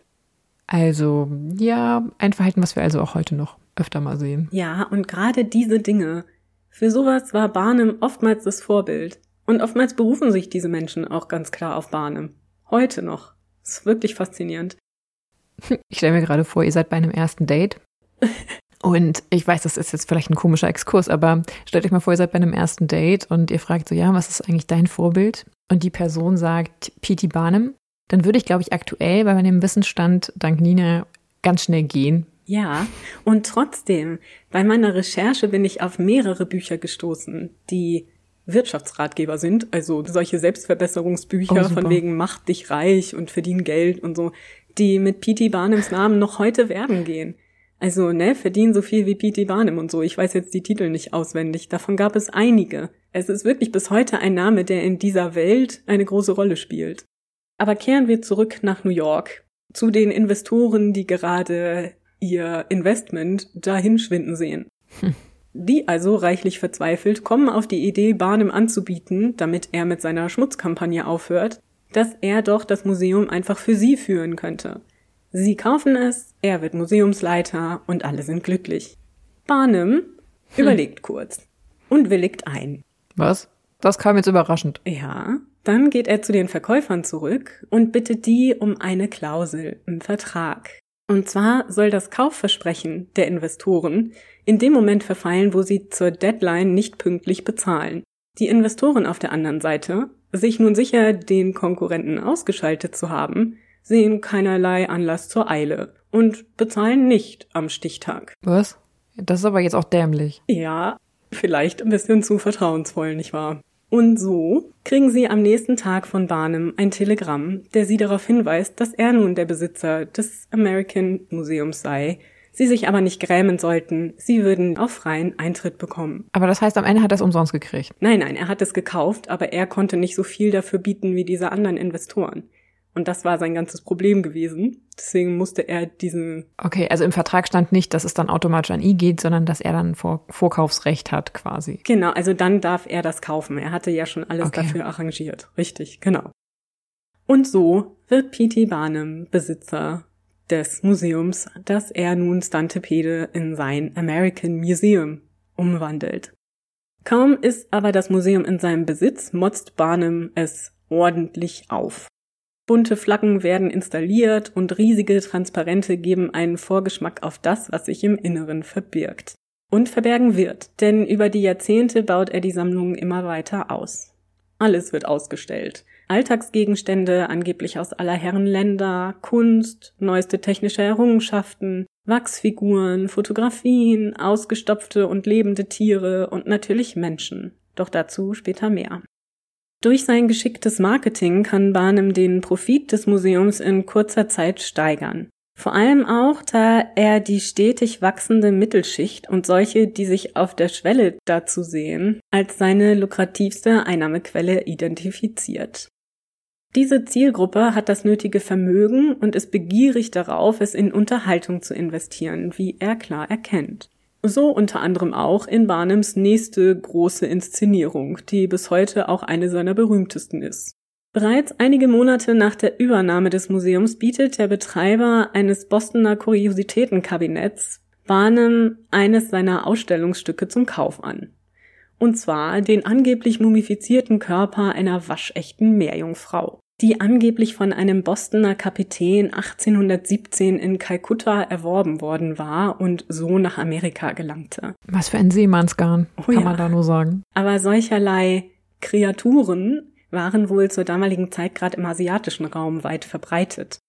Also ja, ein Verhalten, was wir also auch heute noch öfter mal sehen. Ja, und gerade diese Dinge. Für sowas war Barnum oftmals das Vorbild. Und oftmals berufen sich diese Menschen auch ganz klar auf Barnum. Heute noch. Das ist wirklich faszinierend. Ich stelle mir gerade vor, ihr seid bei einem ersten Date. Und ich weiß, das ist jetzt vielleicht ein komischer Exkurs, aber stellt euch mal vor, ihr seid bei einem ersten Date und ihr fragt so, ja, was ist eigentlich dein Vorbild? Und die Person sagt P.T. Barnum. Dann würde ich, glaube ich, aktuell bei meinem Wissensstand dank Nina ganz schnell gehen. Ja, und trotzdem, bei meiner Recherche bin ich auf mehrere Bücher gestoßen, die Wirtschaftsratgeber sind, also solche Selbstverbesserungsbücher oh, von wegen mach dich reich und verdien Geld und so, die mit P.T. Barnums Namen noch heute werben gehen. Also, ne, verdien so viel wie P.T. Barnum und so. Ich weiß jetzt die Titel nicht auswendig. Davon gab es einige. Es ist wirklich bis heute ein Name, der in dieser Welt eine große Rolle spielt. Aber kehren wir zurück nach New York. Zu den Investoren, die gerade ihr Investment dahin schwinden sehen. Hm. Die also reichlich verzweifelt kommen auf die Idee, Barnum anzubieten, damit er mit seiner Schmutzkampagne aufhört, dass er doch das Museum einfach für sie führen könnte. Sie kaufen es, er wird Museumsleiter und alle sind glücklich. Barnum hm. überlegt kurz und willigt ein. Was? Das kam jetzt überraschend. Ja, dann geht er zu den Verkäufern zurück und bittet die um eine Klausel im Vertrag. Und zwar soll das Kaufversprechen der Investoren in dem Moment verfallen, wo sie zur Deadline nicht pünktlich bezahlen. Die Investoren auf der anderen Seite, sich nun sicher den Konkurrenten ausgeschaltet zu haben, sehen keinerlei Anlass zur Eile und bezahlen nicht am Stichtag. Was? Das ist aber jetzt auch dämlich. Ja, vielleicht ein bisschen zu vertrauensvoll, nicht wahr? Und so kriegen sie am nächsten Tag von Barnum ein Telegramm, der sie darauf hinweist, dass er nun der Besitzer des American Museums sei, sie sich aber nicht grämen sollten, sie würden auch freien Eintritt bekommen. Aber das heißt, am Ende hat er es umsonst gekriegt? Nein, nein, er hat es gekauft, aber er konnte nicht so viel dafür bieten wie diese anderen Investoren. Und das war sein ganzes Problem gewesen. Deswegen musste er diesen. Okay, also im Vertrag stand nicht, dass es dann automatisch an ihn geht, sondern dass er dann Vor Vorkaufsrecht hat quasi. Genau, also dann darf er das kaufen. Er hatte ja schon alles okay. dafür arrangiert. Richtig, genau. Und so wird P.T. Barnum Besitzer des Museums, das er nun Stantepede in sein American Museum umwandelt. Kaum ist aber das Museum in seinem Besitz, motzt Barnum es ordentlich auf. Bunte Flaggen werden installiert und riesige Transparente geben einen Vorgeschmack auf das, was sich im Inneren verbirgt. Und verbergen wird, denn über die Jahrzehnte baut er die Sammlung immer weiter aus. Alles wird ausgestellt. Alltagsgegenstände, angeblich aus aller Herren Länder, Kunst, neueste technische Errungenschaften, Wachsfiguren, Fotografien, ausgestopfte und lebende Tiere und natürlich Menschen. Doch dazu später mehr. Durch sein geschicktes Marketing kann Barnum den Profit des Museums in kurzer Zeit steigern. Vor allem auch, da er die stetig wachsende Mittelschicht und solche, die sich auf der Schwelle dazu sehen, als seine lukrativste Einnahmequelle identifiziert. Diese Zielgruppe hat das nötige Vermögen und ist begierig darauf, es in Unterhaltung zu investieren, wie er klar erkennt. So unter anderem auch in Barnums nächste große Inszenierung, die bis heute auch eine seiner berühmtesten ist. Bereits einige Monate nach der Übernahme des Museums bietet der Betreiber eines Bostoner Kuriositätenkabinetts Barnum eines seiner Ausstellungsstücke zum Kauf an. Und zwar den angeblich mumifizierten Körper einer waschechten Meerjungfrau, die angeblich von einem Bostoner Kapitän 1817 in Kalkutta erworben worden war und so nach Amerika gelangte. Was für ein Seemannsgarn, oh kann ja. man da nur sagen. Aber solcherlei Kreaturen waren wohl zur damaligen Zeit gerade im asiatischen Raum weit verbreitet.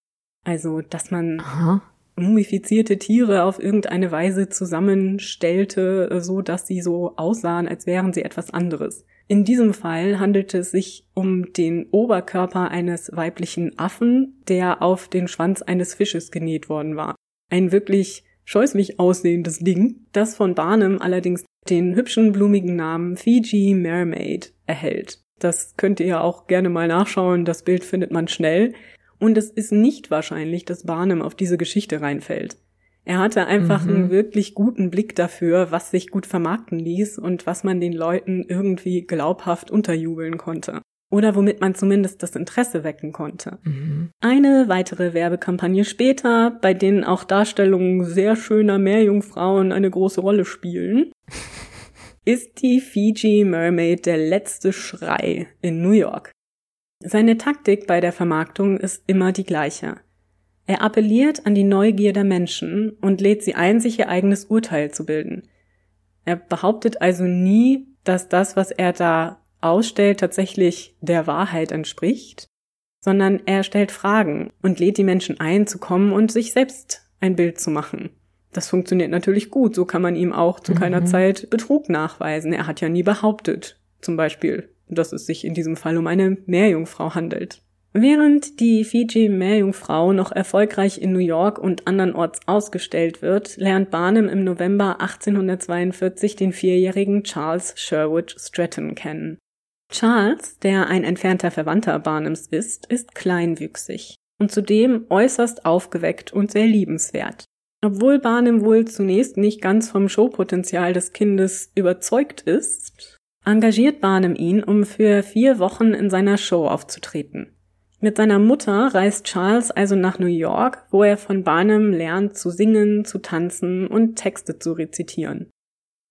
Also, dass man Aha. mumifizierte Tiere auf irgendeine Weise zusammenstellte, so dass sie so aussahen, als wären sie etwas anderes. In diesem Fall handelte es sich um den Oberkörper eines weiblichen Affen, der auf den Schwanz eines Fisches genäht worden war. Ein wirklich scheußlich aussehendes Ding, das von Barnum allerdings den hübschen blumigen Namen Fiji Mermaid erhält. Das könnt ihr auch gerne mal nachschauen, das Bild findet man schnell. Und es ist nicht wahrscheinlich, dass Barnum auf diese Geschichte reinfällt. Er hatte einfach mhm. einen wirklich guten Blick dafür, was sich gut vermarkten ließ und was man den Leuten irgendwie glaubhaft unterjubeln konnte. Oder womit man zumindest das Interesse wecken konnte. Mhm. Eine weitere Werbekampagne später, bei denen auch Darstellungen sehr schöner Meerjungfrauen eine große Rolle spielen, ist die Fiji Mermaid der letzte Schrei in New York. Seine Taktik bei der Vermarktung ist immer die gleiche. Er appelliert an die Neugier der Menschen und lädt sie ein, sich ihr eigenes Urteil zu bilden. Er behauptet also nie, dass das, was er da ausstellt, tatsächlich der Wahrheit entspricht, sondern er stellt Fragen und lädt die Menschen ein, zu kommen und sich selbst ein Bild zu machen. Das funktioniert natürlich gut. So kann man ihm auch zu mhm. keiner Zeit Betrug nachweisen. Er hat ja nie behauptet, zum Beispiel, dass es sich in diesem Fall um eine Meerjungfrau handelt. Während die Fiji Meerjungfrau noch erfolgreich in New York und andernorts ausgestellt wird, lernt Barnum im November 1842 den vierjährigen Charles Sherwood Stratton kennen. Charles, der ein entfernter Verwandter Barnums ist, ist kleinwüchsig und zudem äußerst aufgeweckt und sehr liebenswert. Obwohl Barnum wohl zunächst nicht ganz vom Showpotenzial des Kindes überzeugt ist, engagiert Barnum ihn, um für vier Wochen in seiner Show aufzutreten. Mit seiner Mutter reist Charles also nach New York, wo er von Barnum lernt zu singen, zu tanzen und Texte zu rezitieren.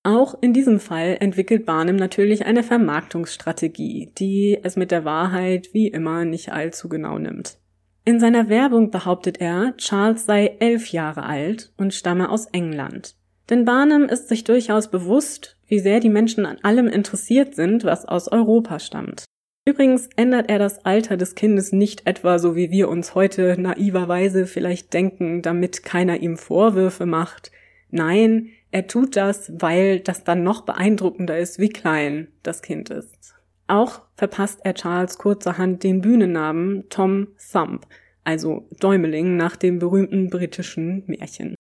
Auch in diesem Fall entwickelt Barnum natürlich eine Vermarktungsstrategie, die es mit der Wahrheit wie immer nicht allzu genau nimmt. In seiner Werbung behauptet er, Charles sei elf Jahre alt und stamme aus England. Denn Barnum ist sich durchaus bewusst, wie sehr die Menschen an allem interessiert sind, was aus Europa stammt. Übrigens ändert er das Alter des Kindes nicht etwa so, wie wir uns heute naiverweise vielleicht denken, damit keiner ihm Vorwürfe macht. Nein, er tut das, weil das dann noch beeindruckender ist, wie klein das Kind ist. Auch verpasst er Charles kurzerhand den Bühnennamen Tom Thump, also Däumeling nach dem berühmten britischen Märchen.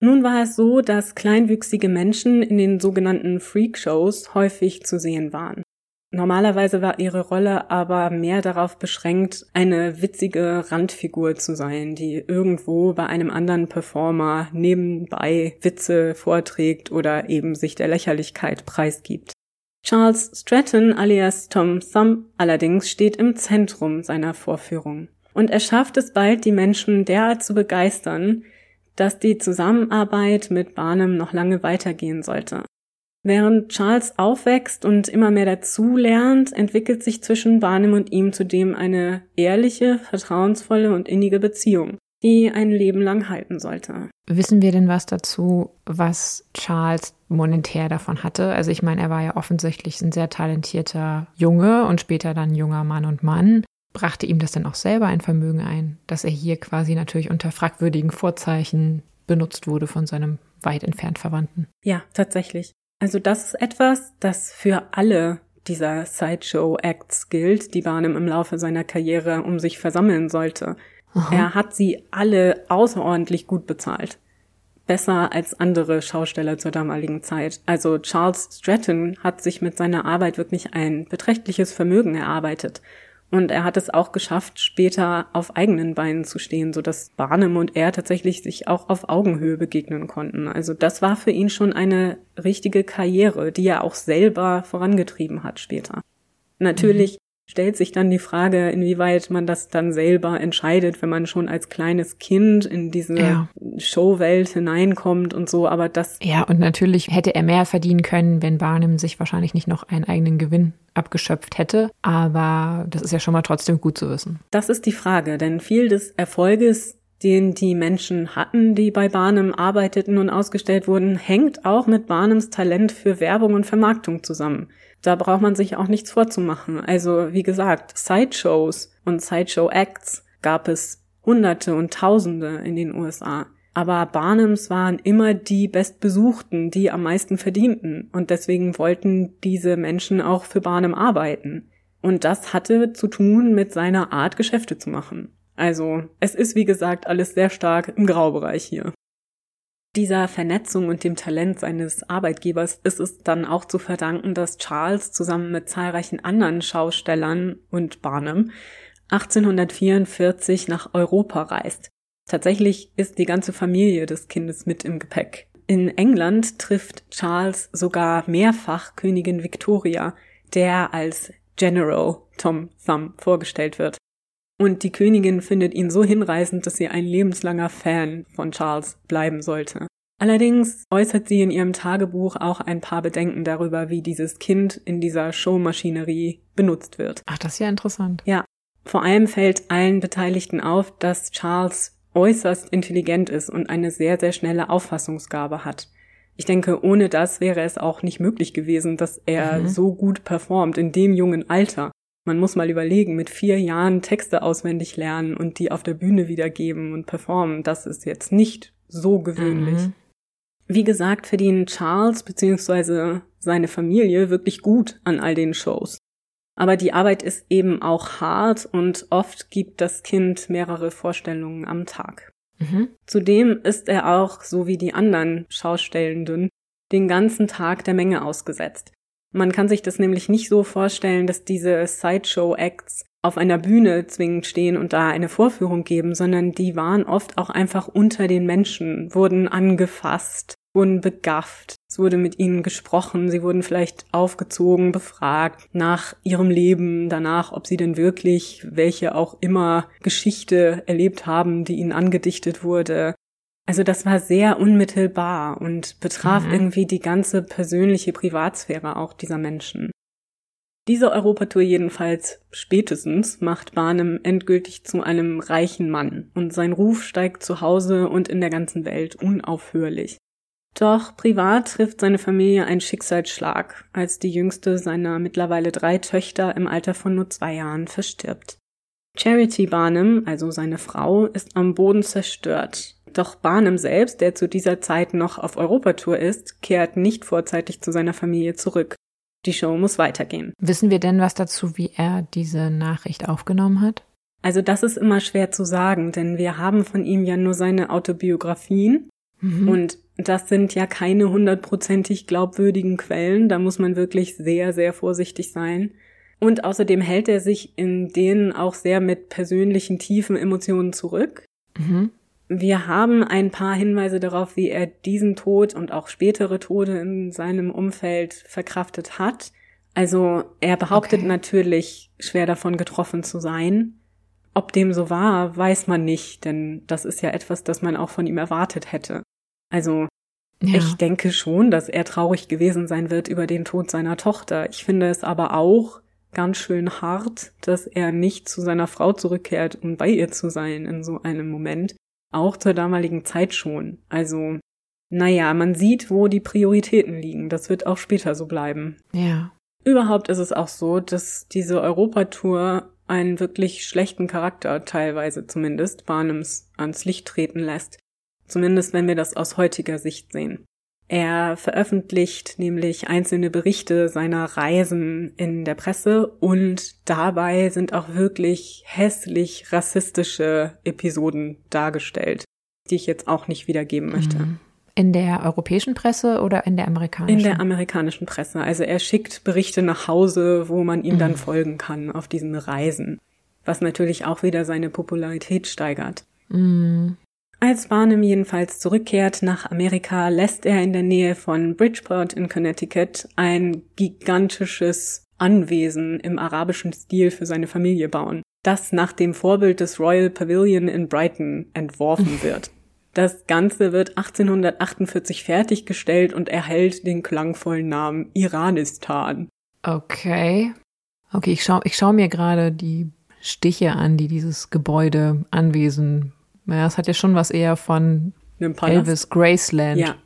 Nun war es so, dass kleinwüchsige Menschen in den sogenannten Freak-Shows häufig zu sehen waren. Normalerweise war ihre Rolle aber mehr darauf beschränkt, eine witzige Randfigur zu sein, die irgendwo bei einem anderen Performer nebenbei Witze vorträgt oder eben sich der Lächerlichkeit preisgibt. Charles Stratton alias Tom Thumb allerdings steht im Zentrum seiner Vorführung. Und er schafft es bald, die Menschen derart zu begeistern, dass die Zusammenarbeit mit Barnum noch lange weitergehen sollte. Während Charles aufwächst und immer mehr dazulernt, entwickelt sich zwischen Barnum und ihm zudem eine ehrliche, vertrauensvolle und innige Beziehung, die ein Leben lang halten sollte. Wissen wir denn was dazu, was Charles monetär davon hatte? Also ich meine, er war ja offensichtlich ein sehr talentierter Junge und später dann junger Mann und Mann. Brachte ihm das denn auch selber ein Vermögen ein, dass er hier quasi natürlich unter fragwürdigen Vorzeichen benutzt wurde von seinem weit entfernt Verwandten? Ja, tatsächlich. Also das ist etwas, das für alle dieser Sideshow-Acts gilt, die Barnum im Laufe seiner Karriere um sich versammeln sollte. Aha. Er hat sie alle außerordentlich gut bezahlt. Besser als andere Schausteller zur damaligen Zeit. Also Charles Stratton hat sich mit seiner Arbeit wirklich ein beträchtliches Vermögen erarbeitet. Und er hat es auch geschafft, später auf eigenen Beinen zu stehen, so dass Barnum und er tatsächlich sich auch auf Augenhöhe begegnen konnten. Also das war für ihn schon eine richtige Karriere, die er auch selber vorangetrieben hat später. Natürlich stellt sich dann die Frage, inwieweit man das dann selber entscheidet, wenn man schon als kleines Kind in diese ja. Showwelt hineinkommt und so, aber das. Ja, und natürlich hätte er mehr verdienen können, wenn Barnum sich wahrscheinlich nicht noch einen eigenen Gewinn abgeschöpft hätte, aber das ist ja schon mal trotzdem gut zu wissen. Das ist die Frage, denn viel des Erfolges den die Menschen hatten, die bei Barnum arbeiteten und ausgestellt wurden, hängt auch mit Barnums Talent für Werbung und Vermarktung zusammen. Da braucht man sich auch nichts vorzumachen. Also, wie gesagt, Sideshows und Sideshow-Acts gab es Hunderte und Tausende in den USA. Aber Barnums waren immer die bestbesuchten, die am meisten verdienten. Und deswegen wollten diese Menschen auch für Barnum arbeiten. Und das hatte zu tun mit seiner Art, Geschäfte zu machen. Also, es ist wie gesagt alles sehr stark im Graubereich hier. Dieser Vernetzung und dem Talent seines Arbeitgebers ist es dann auch zu verdanken, dass Charles zusammen mit zahlreichen anderen Schaustellern und Barnum 1844 nach Europa reist. Tatsächlich ist die ganze Familie des Kindes mit im Gepäck. In England trifft Charles sogar mehrfach Königin Victoria, der als General Tom Thumb vorgestellt wird. Und die Königin findet ihn so hinreißend, dass sie ein lebenslanger Fan von Charles bleiben sollte. Allerdings äußert sie in ihrem Tagebuch auch ein paar Bedenken darüber, wie dieses Kind in dieser Showmaschinerie benutzt wird. Ach, das ist ja interessant. Ja. Vor allem fällt allen Beteiligten auf, dass Charles äußerst intelligent ist und eine sehr, sehr schnelle Auffassungsgabe hat. Ich denke, ohne das wäre es auch nicht möglich gewesen, dass er mhm. so gut performt in dem jungen Alter. Man muss mal überlegen, mit vier Jahren Texte auswendig lernen und die auf der Bühne wiedergeben und performen. Das ist jetzt nicht so gewöhnlich. Mhm. Wie gesagt, verdienen Charles bzw. seine Familie wirklich gut an all den Shows. Aber die Arbeit ist eben auch hart und oft gibt das Kind mehrere Vorstellungen am Tag. Mhm. Zudem ist er auch, so wie die anderen Schaustellenden, den ganzen Tag der Menge ausgesetzt. Man kann sich das nämlich nicht so vorstellen, dass diese Sideshow-Acts auf einer Bühne zwingend stehen und da eine Vorführung geben, sondern die waren oft auch einfach unter den Menschen, wurden angefasst, wurden begafft, es wurde mit ihnen gesprochen, sie wurden vielleicht aufgezogen, befragt nach ihrem Leben, danach, ob sie denn wirklich welche auch immer Geschichte erlebt haben, die ihnen angedichtet wurde. Also das war sehr unmittelbar und betraf mhm. irgendwie die ganze persönliche Privatsphäre auch dieser Menschen. Diese Europatour jedenfalls spätestens macht Barnum endgültig zu einem reichen Mann und sein Ruf steigt zu Hause und in der ganzen Welt unaufhörlich. Doch privat trifft seine Familie ein Schicksalsschlag, als die jüngste seiner mittlerweile drei Töchter im Alter von nur zwei Jahren verstirbt. Charity Barnum, also seine Frau, ist am Boden zerstört doch Barnum selbst, der zu dieser Zeit noch auf Europatour ist, kehrt nicht vorzeitig zu seiner Familie zurück. Die Show muss weitergehen. Wissen wir denn was dazu, wie er diese Nachricht aufgenommen hat? Also das ist immer schwer zu sagen, denn wir haben von ihm ja nur seine Autobiografien mhm. und das sind ja keine hundertprozentig glaubwürdigen Quellen. Da muss man wirklich sehr, sehr vorsichtig sein. Und außerdem hält er sich in denen auch sehr mit persönlichen tiefen Emotionen zurück. Mhm. Wir haben ein paar Hinweise darauf, wie er diesen Tod und auch spätere Tode in seinem Umfeld verkraftet hat. Also er behauptet okay. natürlich, schwer davon getroffen zu sein. Ob dem so war, weiß man nicht, denn das ist ja etwas, das man auch von ihm erwartet hätte. Also ja. ich denke schon, dass er traurig gewesen sein wird über den Tod seiner Tochter. Ich finde es aber auch ganz schön hart, dass er nicht zu seiner Frau zurückkehrt, um bei ihr zu sein in so einem Moment Auch zur damaligen Zeit schon. Also, naja, man sieht, wo die Prioritäten liegen. Das wird auch später so bleiben. Ja. Überhaupt ist es auch so, dass diese Europatour einen wirklich schlechten Charakter, teilweise zumindest, Barnums ans Licht treten lässt. Zumindest wenn wir das aus heutiger Sicht sehen. Er veröffentlicht nämlich einzelne Berichte seiner Reisen in der Presse und dabei sind auch wirklich hässlich rassistische Episoden dargestellt, die ich jetzt auch nicht wiedergeben möchte. Mhm. In der europäischen Presse oder in der amerikanischen? In der amerikanischen Presse. Also er schickt Berichte nach Hause, wo man ihm mhm. dann folgen kann auf diesen Reisen, was natürlich auch wieder seine Popularität steigert. Mhm. Als Barnum jedenfalls zurückkehrt nach Amerika, lässt er in der Nähe von Bridgeport in Connecticut ein gigantisches Anwesen im arabischen Stil für seine Familie bauen, das nach dem Vorbild des Royal Pavilion in Brighton entworfen wird. Das Ganze wird 1848 fertiggestellt und erhält den klangvollen Namen Iranistan. Okay. Okay, ich schaue ich schau mir gerade die Stiche an, die dieses Gebäude, Anwesen naja, es hat ja schon was eher von Elvis Graceland. Ja.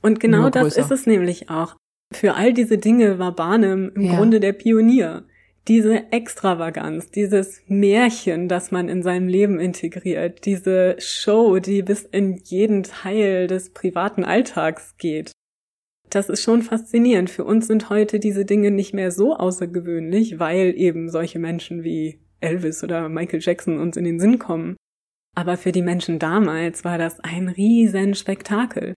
Und genau das ist es nämlich auch. Für all diese Dinge war Barnum im ja. Grunde der Pionier. Diese Extravaganz, dieses Märchen, das man in seinem Leben integriert, diese Show, die bis in jeden Teil des privaten Alltags geht. Das ist schon faszinierend. Für uns sind heute diese Dinge nicht mehr so außergewöhnlich, weil eben solche Menschen wie Elvis oder Michael Jackson uns in den Sinn kommen. Aber für die Menschen damals war das ein riesen Spektakel.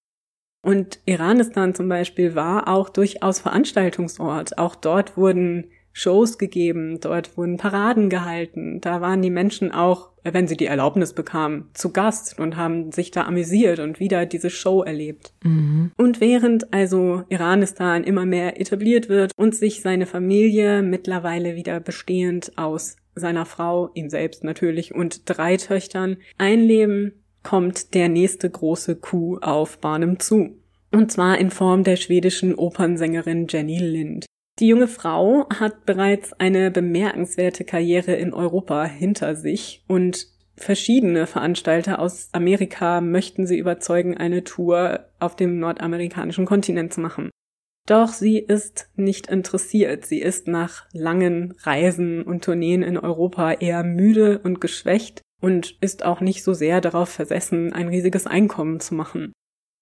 Und Iranistan zum Beispiel war auch durchaus Veranstaltungsort. Auch dort wurden Shows gegeben, dort wurden Paraden gehalten. Da waren die Menschen auch, wenn sie die Erlaubnis bekamen, zu Gast und haben sich da amüsiert und wieder diese Show erlebt. Mhm. Und während also Iranistan immer mehr etabliert wird und sich seine Familie mittlerweile wieder bestehend aus seiner Frau, ihm selbst natürlich und drei Töchtern einleben, kommt der nächste große Coup auf Barnum zu. Und zwar in Form der schwedischen Opernsängerin Jenny Lind. Die junge Frau hat bereits eine bemerkenswerte Karriere in Europa hinter sich und verschiedene Veranstalter aus Amerika möchten sie überzeugen, eine Tour auf dem nordamerikanischen Kontinent zu machen. Doch sie ist nicht interessiert. Sie ist nach langen Reisen und Tourneen in Europa eher müde und geschwächt und ist auch nicht so sehr darauf versessen, ein riesiges Einkommen zu machen.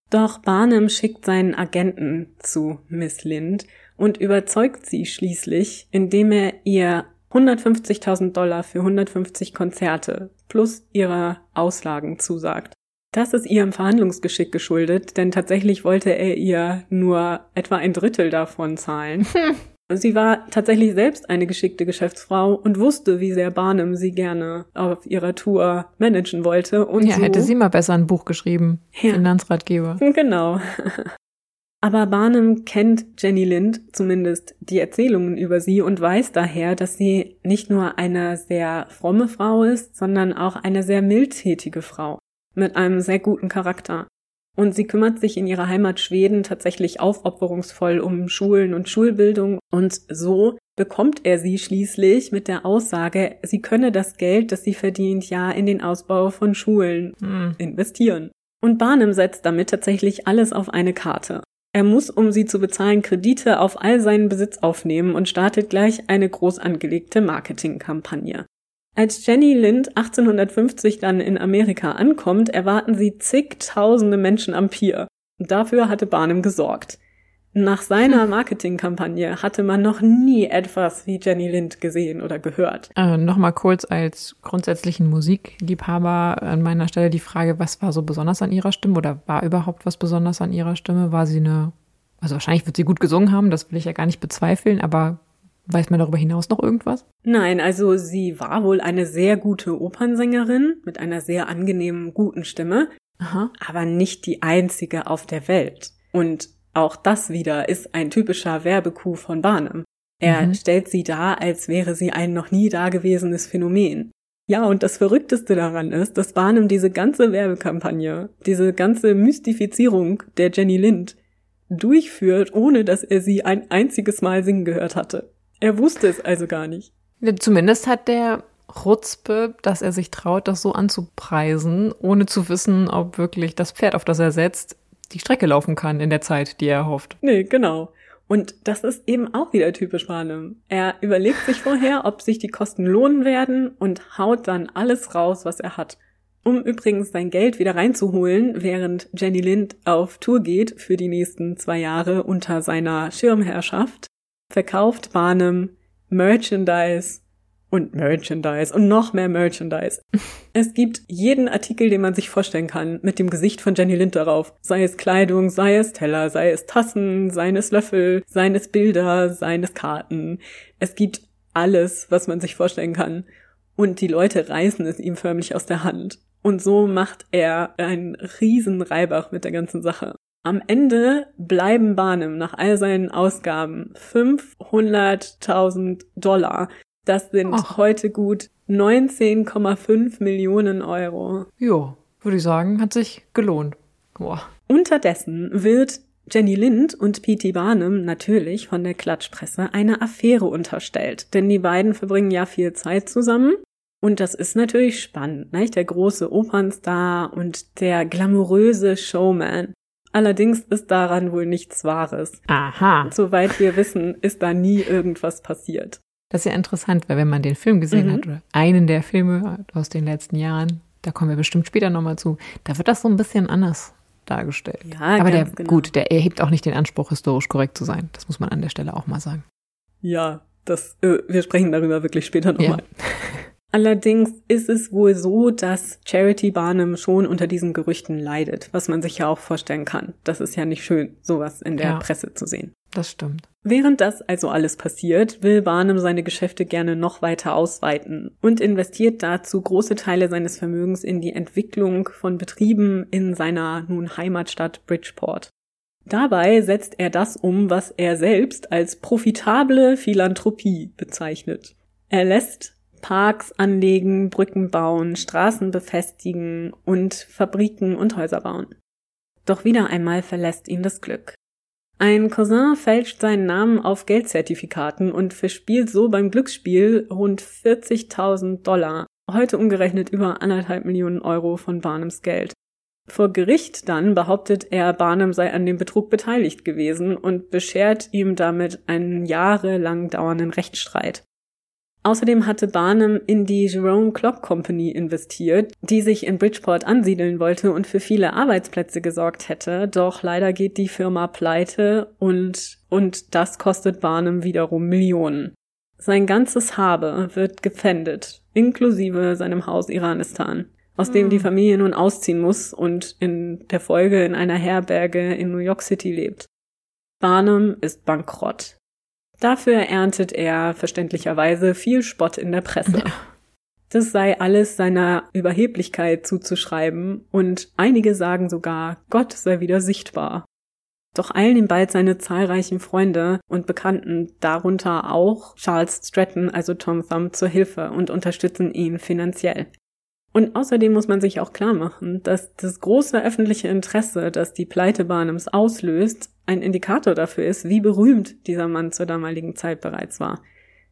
Doch Barnum schickt seinen Agenten zu Miss Lind und überzeugt sie schließlich, indem er ihr 150.000 Dollar für 150 Konzerte plus ihrer Auslagen zusagt. Das ist ihrem Verhandlungsgeschick geschuldet, denn tatsächlich wollte er ihr nur etwa ein Drittel davon zahlen. Hm. Sie war tatsächlich selbst eine geschickte Geschäftsfrau und wusste, wie sehr Barnum sie gerne auf ihrer Tour managen wollte. Und ja, so, hätte sie mal besser ein Buch geschrieben. Ja. Finanzratgeber. Genau. Aber Barnum kennt Jenny Lind, zumindest die Erzählungen über sie, und weiß daher, dass sie nicht nur eine sehr fromme Frau ist, sondern auch eine sehr mildtätige Frau mit einem sehr guten Charakter. Und sie kümmert sich in ihrer Heimat Schweden tatsächlich aufopferungsvoll um Schulen und Schulbildung und so bekommt er sie schließlich mit der Aussage, sie könne das Geld, das sie verdient, ja in den Ausbau von Schulen hm. investieren. Und Barnum setzt damit tatsächlich alles auf eine Karte. Er muss, um sie zu bezahlen, Kredite auf all seinen Besitz aufnehmen und startet gleich eine groß angelegte Marketingkampagne. Als Jenny Lind 1850 dann in Amerika ankommt, erwarten sie zigtausende Menschen am Pier. Dafür hatte Barnum gesorgt. Nach seiner Marketingkampagne hatte man noch nie etwas wie Jenny Lind gesehen oder gehört. Äh, Nochmal kurz als grundsätzlichen Musikliebhaber an meiner Stelle die Frage, was war so besonders an ihrer Stimme oder war überhaupt was besonders an ihrer Stimme? War sie eine, also wahrscheinlich wird sie gut gesungen haben, das will ich ja gar nicht bezweifeln, aber Weiß man darüber hinaus noch irgendwas? Nein, also sie war wohl eine sehr gute Opernsängerin mit einer sehr angenehmen, guten Stimme, Aha. aber nicht die einzige auf der Welt. Und auch das wieder ist ein typischer Werbekuh von Barnum. Er mhm. stellt sie dar, als wäre sie ein noch nie dagewesenes Phänomen. Ja, und das Verrückteste daran ist, dass Barnum diese ganze Werbekampagne, diese ganze Mystifizierung der Jenny Lind durchführt, ohne dass er sie ein einziges Mal singen gehört hatte. Er wusste es also gar nicht. Zumindest hat der Rutzpe, dass er sich traut, das so anzupreisen, ohne zu wissen, ob wirklich das Pferd, auf das er setzt, die Strecke laufen kann in der Zeit, die er hofft. Nee, genau. Und das ist eben auch wieder typisch Barnum. Er überlegt sich vorher, ob sich die Kosten lohnen werden und haut dann alles raus, was er hat. Um übrigens sein Geld wieder reinzuholen, während Jenny Lind auf Tour geht für die nächsten zwei Jahre unter seiner Schirmherrschaft, verkauft Barnum Merchandise und Merchandise und noch mehr Merchandise. Es gibt jeden Artikel, den man sich vorstellen kann, mit dem Gesicht von Jenny Lind darauf. Sei es Kleidung, sei es Teller, sei es Tassen, seien es Löffel, seien es Bilder, seien es Karten. Es gibt alles, was man sich vorstellen kann. Und die Leute reißen es ihm förmlich aus der Hand. Und so macht er einen riesen Reibach mit der ganzen Sache. Am Ende bleiben Barnum nach all seinen Ausgaben 500.000 Dollar. Das sind Ach. heute gut 19,5 Millionen Euro. Jo, würde ich sagen, hat sich gelohnt. Boah. Unterdessen wird Jenny Lind und P.T. Barnum natürlich von der Klatschpresse eine Affäre unterstellt, denn die beiden verbringen ja viel Zeit zusammen und das ist natürlich spannend, nicht? Der große Opernstar und der glamouröse Showman. Allerdings ist daran wohl nichts Wahres. Aha. Soweit wir wissen, ist da nie irgendwas passiert. Das ist ja interessant, weil wenn man den Film gesehen mhm. hat, oder einen der Filme aus den letzten Jahren, da kommen wir bestimmt später nochmal zu, da wird das so ein bisschen anders dargestellt. Ja, Aber der, genau. gut, der erhebt auch nicht den Anspruch, historisch korrekt zu sein. Das muss man an der Stelle auch mal sagen. Ja, das, äh, wir sprechen darüber wirklich später nochmal. Ja. Allerdings ist es wohl so, dass Charity Barnum schon unter diesen Gerüchten leidet, was man sich ja auch vorstellen kann. Das ist ja nicht schön, sowas in der ja, Presse zu sehen. Das stimmt. Während das also alles passiert, will Barnum seine Geschäfte gerne noch weiter ausweiten und investiert dazu große Teile seines Vermögens in die Entwicklung von Betrieben in seiner nun Heimatstadt Bridgeport. Dabei setzt er das um, was er selbst als profitable Philanthropie bezeichnet. Er lässt Parks anlegen, Brücken bauen, Straßen befestigen und Fabriken und Häuser bauen. Doch wieder einmal verlässt ihn das Glück. Ein Cousin fälscht seinen Namen auf Geldzertifikaten und verspielt so beim Glücksspiel rund 40.000 Dollar, heute umgerechnet über anderthalb Millionen Euro von Barnums Geld. Vor Gericht dann behauptet er, Barnum sei an dem Betrug beteiligt gewesen und beschert ihm damit einen jahrelang dauernden Rechtsstreit. Außerdem hatte Barnum in die Jerome Clock Company investiert, die sich in Bridgeport ansiedeln wollte und für viele Arbeitsplätze gesorgt hätte. Doch leider geht die Firma pleite und, und das kostet Barnum wiederum Millionen. Sein ganzes Habe wird gepfändet, inklusive seinem Haus Iranistan, aus dem die hm. Familie nun ausziehen muss und in der Folge in einer Herberge in New York City lebt. Barnum ist bankrott. Dafür erntet er verständlicherweise viel Spott in der Presse. Ja. Das sei alles seiner Überheblichkeit zuzuschreiben und einige sagen sogar, Gott sei wieder sichtbar. Doch eilen ihm bald seine zahlreichen Freunde und Bekannten, darunter auch Charles Stratton, also Tom Thumb, zur Hilfe und unterstützen ihn finanziell. Und außerdem muss man sich auch klar machen, dass das große öffentliche Interesse, das die Pleite Barnums auslöst, ein Indikator dafür ist, wie berühmt dieser Mann zur damaligen Zeit bereits war.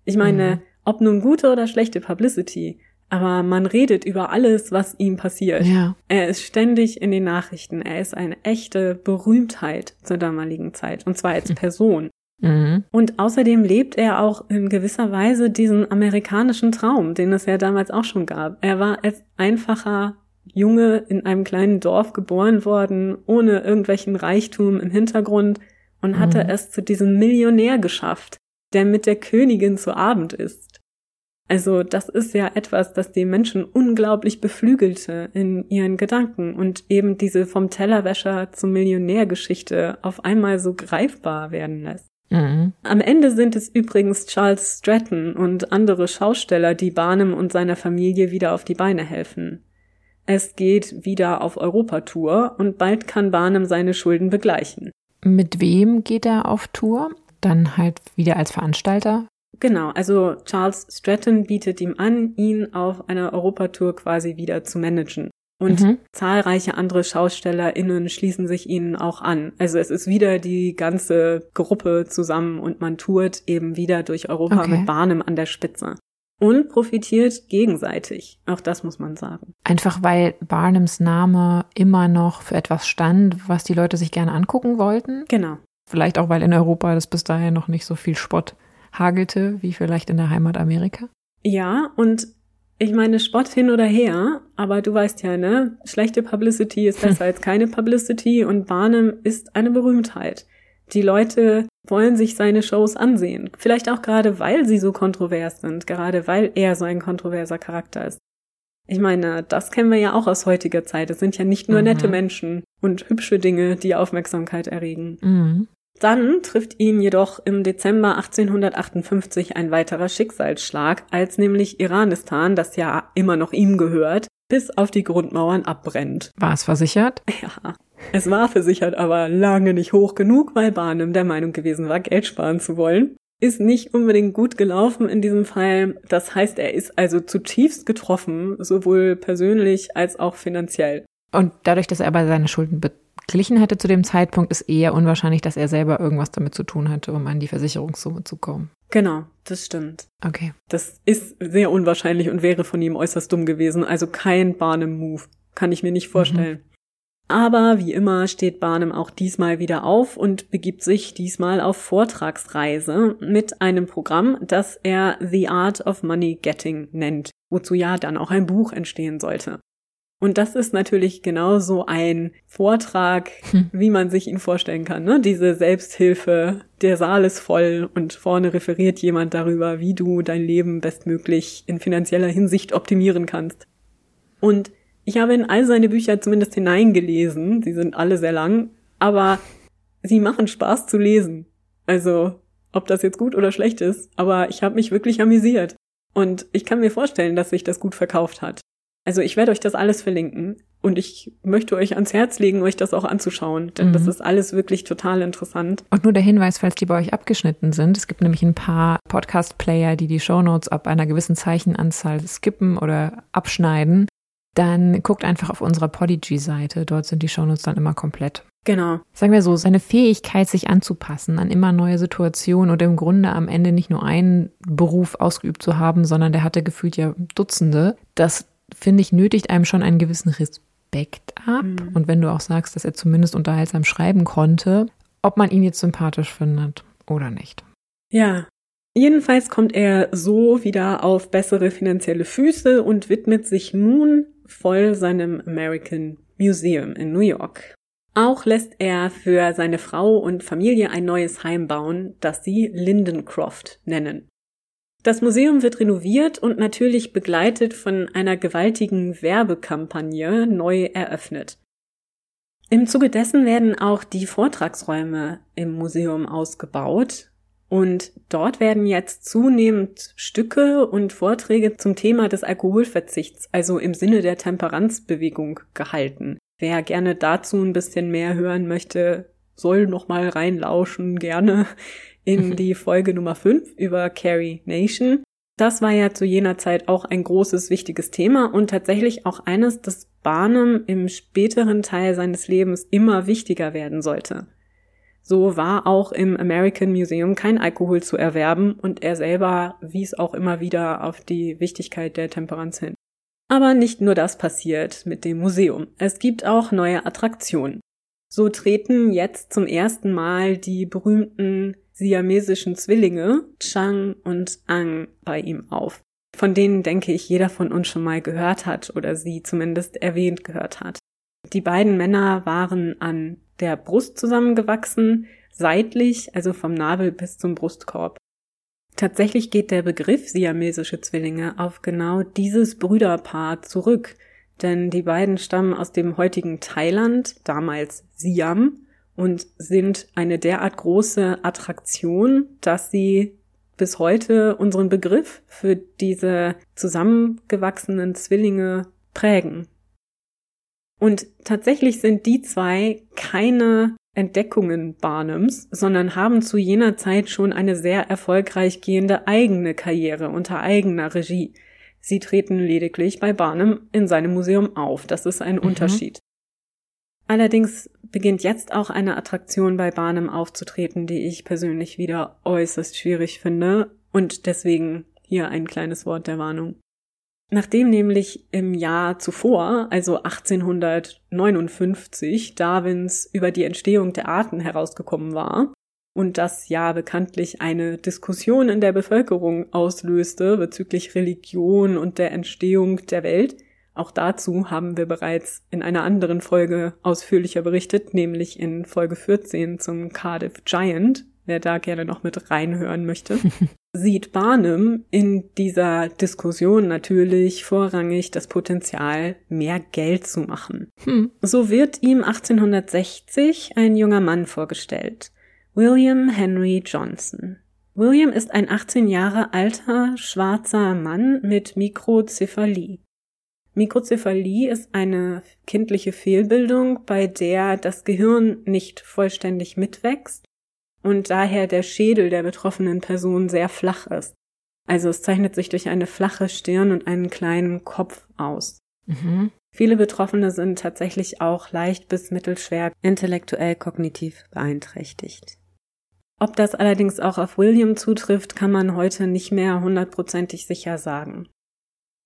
Ich meine, mhm. ob nun gute oder schlechte Publicity, aber man redet über alles, was ihm passiert. Ja. Er ist ständig in den Nachrichten. Er ist eine echte Berühmtheit zur damaligen Zeit. Und zwar als Person. Mhm. Und außerdem lebt er auch in gewisser Weise diesen amerikanischen Traum, den es ja damals auch schon gab. Er war als einfacher Junge in einem kleinen Dorf geboren worden, ohne irgendwelchen Reichtum im Hintergrund und hatte mhm. es zu diesem Millionär geschafft, der mit der Königin zu Abend ist. Also das ist ja etwas, das die Menschen unglaublich beflügelte in ihren Gedanken und eben diese vom Tellerwäscher zum Millionär-Geschichte auf einmal so greifbar werden lässt. Mhm. Am Ende sind es übrigens Charles Stratton und andere Schausteller, die Barnum und seiner Familie wieder auf die Beine helfen. Es geht wieder auf Europatour und bald kann Barnum seine Schulden begleichen. Mit wem geht er auf Tour? Dann halt wieder als Veranstalter? Genau, also Charles Stratton bietet ihm an, ihn auf einer Europatour quasi wieder zu managen. Und mhm. zahlreiche andere SchaustellerInnen schließen sich ihnen auch an. Also es ist wieder die ganze Gruppe zusammen und man tourt eben wieder durch Europa okay. mit Barnum an der Spitze. und profitiert gegenseitig. Auch das muss man sagen. Einfach weil Barnums Name immer noch für etwas stand, was die Leute sich gerne angucken wollten. Genau. Vielleicht auch, weil in Europa das bis dahin noch nicht so viel Spott hagelte, wie vielleicht in der Heimat Amerika. Ja, und ich meine, Spott hin oder her, aber du weißt ja, ne? Schlechte Publicity ist besser als keine Publicity und Barnum ist eine Berühmtheit. Die Leute wollen sich seine Shows ansehen. Vielleicht auch gerade, weil sie so kontrovers sind, gerade weil er so ein kontroverser Charakter ist. Ich meine, das kennen wir ja auch aus heutiger Zeit. Es sind ja nicht nur mhm. nette Menschen und hübsche Dinge, die Aufmerksamkeit erregen. Mhm. Dann trifft ihn jedoch im Dezember 1858 ein weiterer Schicksalsschlag, als nämlich Iranistan, das ja immer noch ihm gehört, bis auf die Grundmauern abbrennt. War es versichert? Ja. Es war versichert, aber lange nicht hoch genug, weil Barnum der Meinung gewesen war, Geld sparen zu wollen. Ist nicht unbedingt gut gelaufen in diesem Fall. Das heißt, er ist also zutiefst getroffen, sowohl persönlich als auch finanziell. Und dadurch, dass er aber seine Schulden beglichen hatte zu dem Zeitpunkt, ist eher unwahrscheinlich, dass er selber irgendwas damit zu tun hatte, um an die Versicherungssumme zu kommen. Genau, das stimmt. Okay. Das ist sehr unwahrscheinlich und wäre von ihm äußerst dumm gewesen. Also kein Barnum-Move. Kann ich mir nicht vorstellen. Mhm. Aber wie immer steht Barnum auch diesmal wieder auf und begibt sich diesmal auf Vortragsreise mit einem Programm, das er The Art of Money Getting nennt, wozu ja dann auch ein Buch entstehen sollte. Und das ist natürlich genauso ein Vortrag, hm. wie man sich ihn vorstellen kann. Ne? Diese Selbsthilfe, der Saal ist voll und vorne referiert jemand darüber, wie du dein Leben bestmöglich in finanzieller Hinsicht optimieren kannst. Und ich habe in all seine Bücher zumindest hineingelesen. Sie sind alle sehr lang, aber sie machen Spaß zu lesen. Also, ob das jetzt gut oder schlecht ist, aber ich habe mich wirklich amüsiert. Und ich kann mir vorstellen, dass sich das gut verkauft hat. Also ich werde euch das alles verlinken und ich möchte euch ans Herz legen, euch das auch anzuschauen, denn mhm. das ist alles wirklich total interessant. Und nur der Hinweis, falls die bei euch abgeschnitten sind, es gibt nämlich ein paar Podcast-Player, die die Shownotes ab einer gewissen Zeichenanzahl skippen oder abschneiden dann guckt einfach auf unserer Podigy-Seite. Dort sind die Shownotes dann immer komplett. Genau. Sagen wir so, seine Fähigkeit, sich anzupassen an immer neue Situationen und im Grunde am Ende nicht nur einen Beruf ausgeübt zu haben, sondern der hatte gefühlt ja Dutzende. Das, finde ich, nötigt einem schon einen gewissen Respekt ab. Mhm. Und wenn du auch sagst, dass er zumindest unterhaltsam schreiben konnte, ob man ihn jetzt sympathisch findet oder nicht. Ja, Jedenfalls kommt er so wieder auf bessere finanzielle Füße und widmet sich nun voll seinem American Museum in New York. Auch lässt er für seine Frau und Familie ein neues Heim bauen, das sie Lindencroft nennen. Das Museum wird renoviert und natürlich begleitet von einer gewaltigen Werbekampagne neu eröffnet. Im Zuge dessen werden auch die Vortragsräume im Museum ausgebaut und dort werden jetzt zunehmend Stücke und Vorträge zum Thema des Alkoholverzichts, also im Sinne der Temperanzbewegung, gehalten. Wer gerne dazu ein bisschen mehr hören möchte, soll nochmal reinlauschen, gerne in die Folge Nummer 5 über Carrie Nation. Das war ja zu jener Zeit auch ein großes, wichtiges Thema und tatsächlich auch eines, das Barnum im späteren Teil seines Lebens immer wichtiger werden sollte. So war auch im American Museum kein Alkohol zu erwerben und er selber wies auch immer wieder auf die Wichtigkeit der Temperanz hin. Aber nicht nur das passiert mit dem Museum. Es gibt auch neue Attraktionen. So treten jetzt zum ersten Mal die berühmten siamesischen Zwillinge Chang und Ang bei ihm auf, von denen denke ich jeder von uns schon mal gehört hat oder sie zumindest erwähnt gehört hat. Die beiden Männer waren an der Brust zusammengewachsen, seitlich, also vom Nabel bis zum Brustkorb. Tatsächlich geht der Begriff siamesische Zwillinge auf genau dieses Brüderpaar zurück, denn die beiden stammen aus dem heutigen Thailand, damals Siam, und sind eine derart große Attraktion, dass sie bis heute unseren Begriff für diese zusammengewachsenen Zwillinge prägen. Und tatsächlich sind die zwei keine Entdeckungen Barnums, sondern haben zu jener Zeit schon eine sehr erfolgreich gehende eigene Karriere unter eigener Regie. Sie treten lediglich bei Barnum in seinem Museum auf. Das ist ein mhm. Unterschied. Allerdings beginnt jetzt auch eine Attraktion bei Barnum aufzutreten, die ich persönlich wieder äußerst schwierig finde und deswegen Hier ein kleines Wort der Warnung. Nachdem nämlich im Jahr zuvor, also 1859, Darwins über die Entstehung der Arten herausgekommen war und das ja bekanntlich eine Diskussion in der Bevölkerung auslöste bezüglich Religion und der Entstehung der Welt, auch dazu haben wir bereits in einer anderen Folge ausführlicher berichtet, nämlich in Folge 14 zum Cardiff Giant, wer da gerne noch mit reinhören möchte. sieht Barnum in dieser Diskussion natürlich vorrangig das Potenzial, mehr Geld zu machen. Hm. So wird ihm 1860 ein junger Mann vorgestellt, William Henry Johnson. William ist ein 18 Jahre alter schwarzer Mann mit Mikrozephalie. Mikrozephalie ist eine kindliche Fehlbildung, bei der das Gehirn nicht vollständig mitwächst und daher der Schädel der betroffenen Person sehr flach ist. Also es zeichnet sich durch eine flache Stirn und einen kleinen Kopf aus. Mhm. Viele Betroffene sind tatsächlich auch leicht bis mittelschwer intellektuell kognitiv beeinträchtigt. Ob das allerdings auch auf William zutrifft, kann man heute nicht mehr hundertprozentig sicher sagen.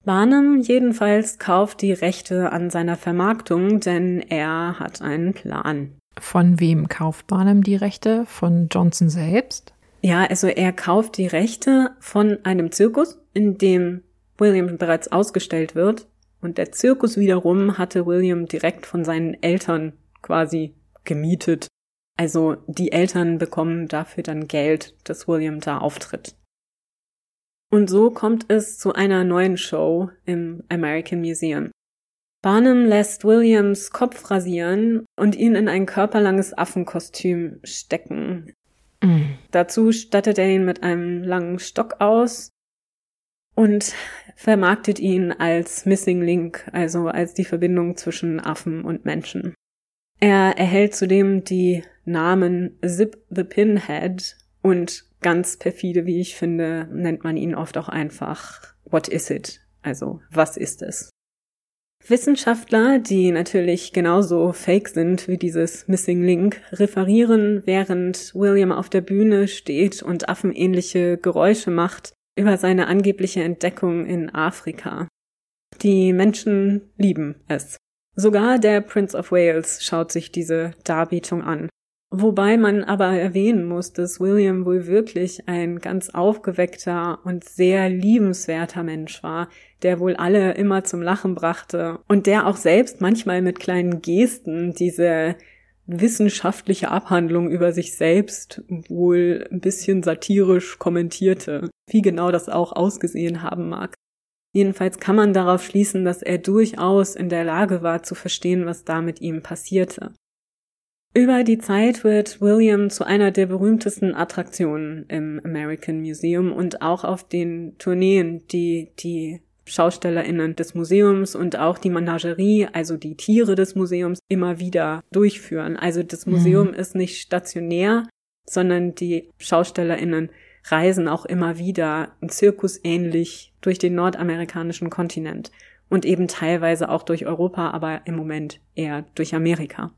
Barnum jedenfalls kauft die Rechte an seiner Vermarktung, denn er hat einen Plan. Von wem kauft Barnum die Rechte? Von Johnson selbst? Ja, also er kauft die Rechte von einem Zirkus, in dem William bereits ausgestellt wird. Und der Zirkus wiederum hatte William direkt von seinen Eltern quasi gemietet. Also die Eltern bekommen dafür dann Geld, dass William da auftritt. Und so kommt es zu einer neuen Show im American Museum. Barnum lässt Williams Kopf rasieren und ihn in ein körperlanges Affenkostüm stecken. Mhm. Dazu stattet er ihn mit einem langen Stock aus und vermarktet ihn als Missing Link, also als die Verbindung zwischen Affen und Menschen. Er erhält zudem die Namen Zip the Pinhead und ganz perfide, wie ich finde, nennt man ihn oft auch einfach What is it? Also, was ist es? Wissenschaftler, die natürlich genauso fake sind wie dieses Missing Link, referieren, während William auf der Bühne steht und affenähnliche Geräusche macht, über seine angebliche Entdeckung in Afrika. Die Menschen lieben es. Sogar der Prince of Wales schaut sich diese Darbietung an. Wobei man aber erwähnen muss, dass William wohl wirklich ein ganz aufgeweckter und sehr liebenswerter Mensch war, der wohl alle immer zum Lachen brachte und der auch selbst manchmal mit kleinen Gesten diese wissenschaftliche Abhandlung über sich selbst wohl ein bisschen satirisch kommentierte, wie genau das auch ausgesehen haben mag. Jedenfalls kann man darauf schließen, dass er durchaus in der Lage war zu verstehen, was da mit ihm passierte. Über die Zeit wird William zu einer der berühmtesten Attraktionen im American Museum und auch auf den Tourneen, die die SchaustellerInnen des Museums und auch die Menagerie, also die Tiere des Museums, immer wieder durchführen. Also das Museum mhm. ist nicht stationär, sondern die SchaustellerInnen reisen auch immer wieder zirkusähnlich durch den nordamerikanischen Kontinent und eben teilweise auch durch Europa, aber im Moment eher durch Amerika.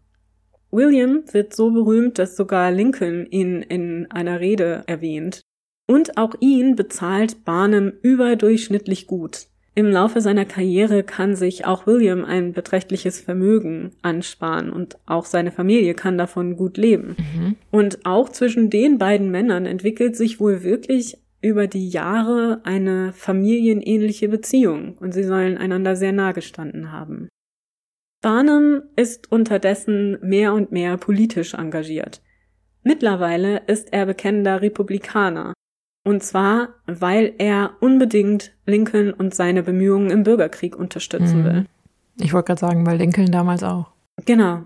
William wird so berühmt, dass sogar Lincoln ihn in einer Rede erwähnt. Und auch ihn bezahlt Barnum überdurchschnittlich gut. Im Laufe seiner Karriere kann sich auch William ein beträchtliches Vermögen ansparen und auch seine Familie kann davon gut leben. Mhm. Und auch zwischen den beiden Männern entwickelt sich wohl wirklich über die Jahre eine familienähnliche Beziehung und sie sollen einander sehr nah gestanden haben. Barnum ist unterdessen mehr und mehr politisch engagiert. Mittlerweile ist er bekennender Republikaner. Und zwar, weil er unbedingt Lincoln und seine Bemühungen im Bürgerkrieg unterstützen mhm. will. Ich wollte gerade sagen, weil Lincoln damals auch. Genau.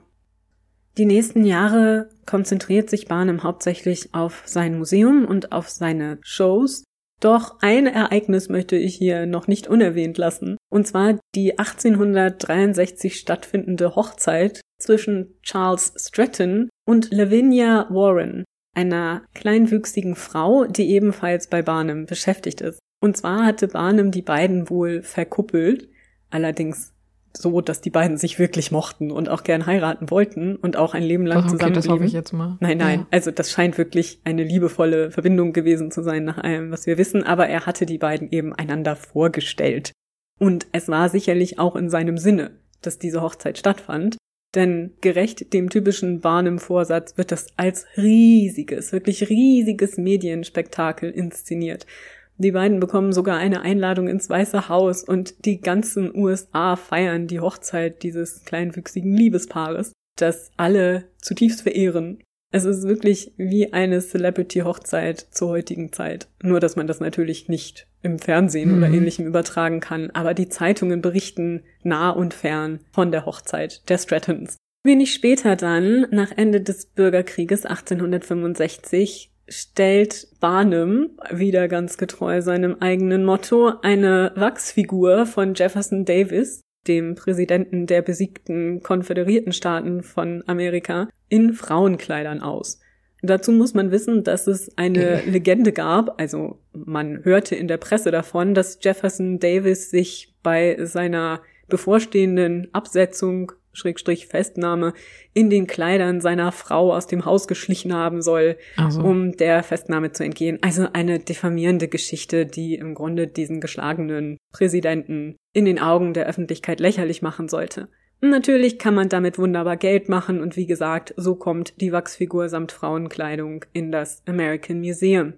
Die nächsten Jahre konzentriert sich Barnum hauptsächlich auf sein Museum und auf seine Shows doch ein Ereignis möchte ich hier noch nicht unerwähnt lassen, und zwar die 1863 stattfindende Hochzeit zwischen Charles Stratton und Lavinia Warren, einer kleinwüchsigen Frau, die ebenfalls bei Barnum beschäftigt ist. Und zwar hatte Barnum die beiden wohl verkuppelt, allerdings so, dass die beiden sich wirklich mochten und auch gern heiraten wollten und auch ein Leben lang Ach, okay, zusammen das hoffe ich jetzt mal. Nein, nein. Ja. Also das scheint wirklich eine liebevolle Verbindung gewesen zu sein nach allem, was wir wissen. Aber er hatte die beiden eben einander vorgestellt. Und es war sicherlich auch in seinem Sinne, dass diese Hochzeit stattfand. Denn gerecht dem typischen Barnum-Vorsatz wird das als riesiges, wirklich riesiges Medienspektakel inszeniert. Die beiden bekommen sogar eine Einladung ins Weiße Haus und die ganzen USA feiern die Hochzeit dieses kleinwüchsigen Liebespaares, das alle zutiefst verehren. Es ist wirklich wie eine Celebrity-Hochzeit zur heutigen Zeit. Nur, dass man das natürlich nicht im Fernsehen oder Mhm. ähnlichem übertragen kann. Aber die Zeitungen berichten nah und fern von der Hochzeit der Strattons. Wenig später dann, nach Ende des Bürgerkrieges 1865, stellt Barnum, wieder ganz getreu seinem eigenen Motto, eine Wachsfigur von Jefferson Davis, dem Präsidenten der besiegten konföderierten Staaten von Amerika, in Frauenkleidern aus. Dazu muss man wissen, dass es eine Legende gab, also man hörte in der Presse davon, dass Jefferson Davis sich bei seiner bevorstehenden Absetzung Schrägstrich Festnahme in den Kleidern seiner Frau aus dem Haus geschlichen haben soll, Also, um der Festnahme zu entgehen. Also eine diffamierende Geschichte, die im Grunde diesen geschlagenen Präsidenten in den Augen der Öffentlichkeit lächerlich machen sollte. Natürlich kann man damit wunderbar Geld machen und wie gesagt, so kommt die Wachsfigur samt Frauenkleidung in das American Museum.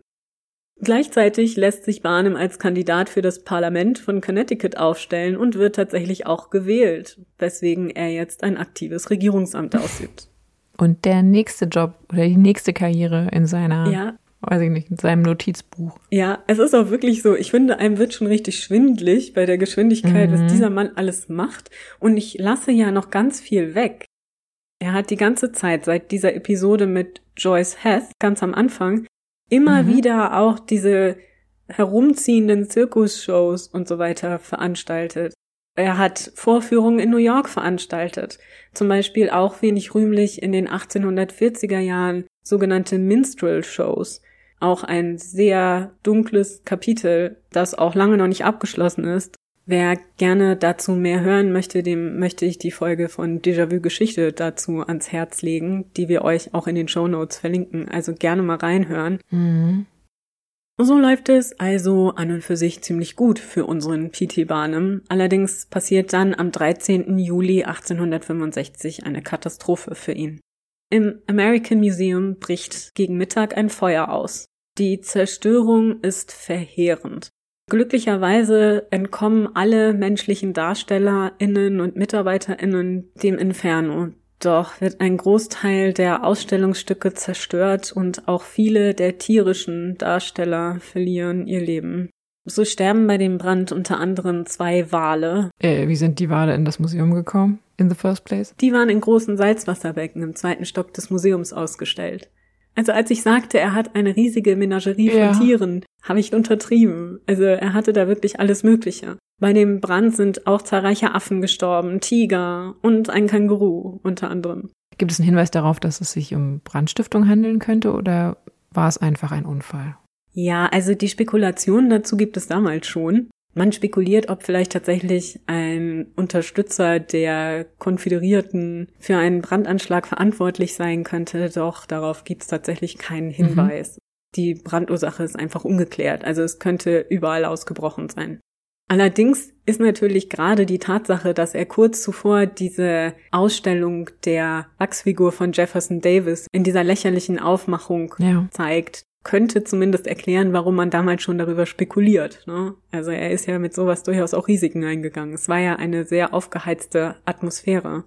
Gleichzeitig lässt sich Barnum als Kandidat für das Parlament von Connecticut aufstellen und wird tatsächlich auch gewählt, weswegen er jetzt ein aktives Regierungsamt ausübt. und der nächste Job oder die nächste Karriere in seiner, Ja, weiß ich nicht, in seinem Notizbuch. Ja, es ist auch wirklich so, ich finde, einem wird schon richtig schwindlig bei der Geschwindigkeit, Mhm. was dieser Mann alles macht. Und ich lasse ja noch ganz viel weg. Er hat die ganze Zeit seit dieser Episode mit Joyce Hess, ganz am Anfang, immer Mhm. wieder auch diese herumziehenden Zirkusshows und so weiter veranstaltet. Er hat Vorführungen in New York veranstaltet. Zum Beispiel auch wenig rühmlich in den 1840er Jahren sogenannte Minstrel-Shows. Auch ein sehr dunkles Kapitel, das auch lange noch nicht abgeschlossen ist. Wer gerne dazu mehr hören möchte, dem möchte ich die Folge von Déjà-vu Geschichte dazu ans Herz legen, die wir euch auch in den Show Notes verlinken. Also gerne mal reinhören. Mhm. So läuft es also an und für sich ziemlich gut für unseren P.T. Barnum. Allerdings passiert dann am 13. Juli 1865 eine Katastrophe für ihn. Im American Museum bricht gegen Mittag ein Feuer aus. Die Zerstörung ist verheerend. Glücklicherweise entkommen alle menschlichen DarstellerInnen und MitarbeiterInnen dem Inferno. Doch wird ein Großteil der Ausstellungsstücke zerstört und auch viele der tierischen Darsteller verlieren ihr Leben. So sterben bei dem Brand unter anderem zwei Wale. Äh, wie sind die Wale in das Museum gekommen? In the first place? Die waren in großen Salzwasserbecken im zweiten Stock des Museums ausgestellt. Also als ich sagte, er hat eine riesige Menagerie von Ja. Tieren, habe ich untertrieben. Also er hatte da wirklich alles Mögliche. Bei dem Brand sind auch zahlreiche Affen gestorben, Tiger und ein Känguru unter anderem. Gibt es einen Hinweis darauf, dass es sich um Brandstiftung handeln könnte oder war es einfach ein Unfall? Ja, also die Spekulation dazu gibt es damals schon. Man spekuliert, ob vielleicht tatsächlich ein Unterstützer der Konföderierten für einen Brandanschlag verantwortlich sein könnte, doch darauf gibt es tatsächlich keinen Hinweis. Die Brandursache ist einfach ungeklärt, also es könnte überall ausgebrochen sein. Allerdings ist natürlich gerade die Tatsache, dass er kurz zuvor diese Ausstellung der Wachsfigur von Jefferson Davis in dieser lächerlichen Aufmachung Ja. zeigt, könnte zumindest erklären, warum man damals schon darüber spekuliert. Ne? Also er ist ja mit sowas durchaus auch Risiken eingegangen. Es war ja eine sehr aufgeheizte Atmosphäre.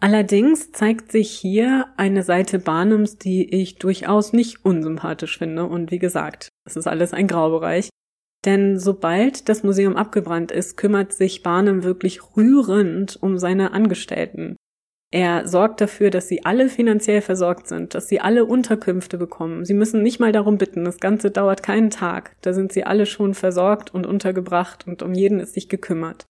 Allerdings zeigt sich hier eine Seite Barnums, die ich durchaus nicht unsympathisch finde. Und wie gesagt, es ist alles ein Graubereich. Denn sobald das Museum abgebrannt ist, kümmert sich Barnum wirklich rührend um seine Angestellten. Er sorgt dafür, dass sie alle finanziell versorgt sind, dass sie alle Unterkünfte bekommen. Sie müssen nicht mal darum bitten. Das Ganze dauert keinen Tag. Da sind sie alle schon versorgt und untergebracht und um jeden ist sich gekümmert.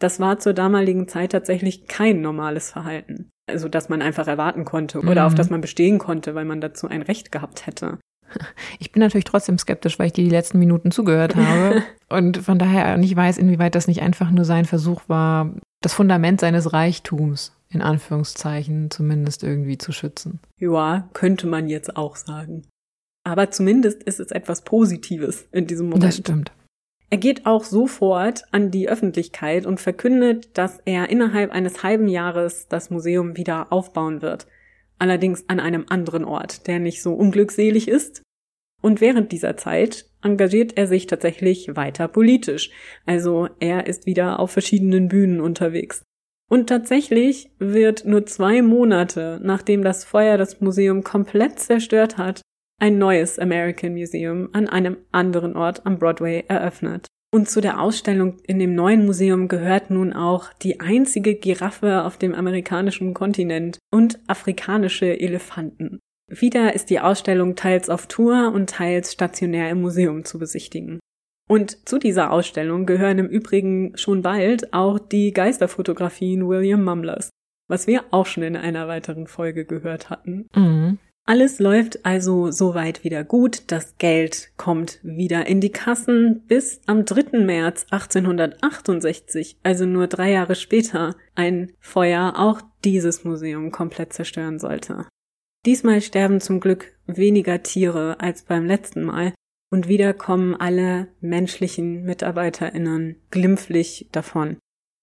Das war zur damaligen Zeit tatsächlich kein normales Verhalten. Also, dass man einfach erwarten konnte oder Mhm. auf das man bestehen konnte, weil man dazu ein Recht gehabt hätte. Ich bin natürlich trotzdem skeptisch, weil ich dir die letzten Minuten zugehört habe und von daher nicht weiß, inwieweit das nicht einfach nur sein Versuch war, das Fundament seines Reichtums, in Anführungszeichen, zumindest irgendwie zu schützen. Ja, könnte man jetzt auch sagen. Aber zumindest ist es etwas Positives in diesem Moment. Das stimmt. Er geht auch sofort an die Öffentlichkeit und verkündet, dass er innerhalb eines halben Jahres das Museum wieder aufbauen wird. Allerdings an einem anderen Ort, der nicht so unglückselig ist. Und während dieser Zeit engagiert er sich tatsächlich weiter politisch. Also er ist wieder auf verschiedenen Bühnen unterwegs. Und tatsächlich wird nur zwei Monate, nachdem das Feuer das Museum komplett zerstört hat, ein neues American Museum an einem anderen Ort am Broadway eröffnet. Und zu der Ausstellung in dem neuen Museum gehört nun auch die einzige Giraffe auf dem amerikanischen Kontinent und afrikanische Elefanten. Wieder ist die Ausstellung teils auf Tour und teils stationär im Museum zu besichtigen. Und zu dieser Ausstellung gehören im Übrigen schon bald auch die Geisterfotografien William Mumlers, was wir auch schon in einer weiteren Folge gehört hatten. Mhm. Alles läuft also soweit wieder gut, das Geld kommt wieder in die Kassen, bis am 3. März 1868, also nur drei Jahre später, ein Feuer auch dieses Museum komplett zerstören sollte. Diesmal sterben zum Glück weniger Tiere als beim letzten Mal, und wieder kommen alle menschlichen MitarbeiterInnen glimpflich davon.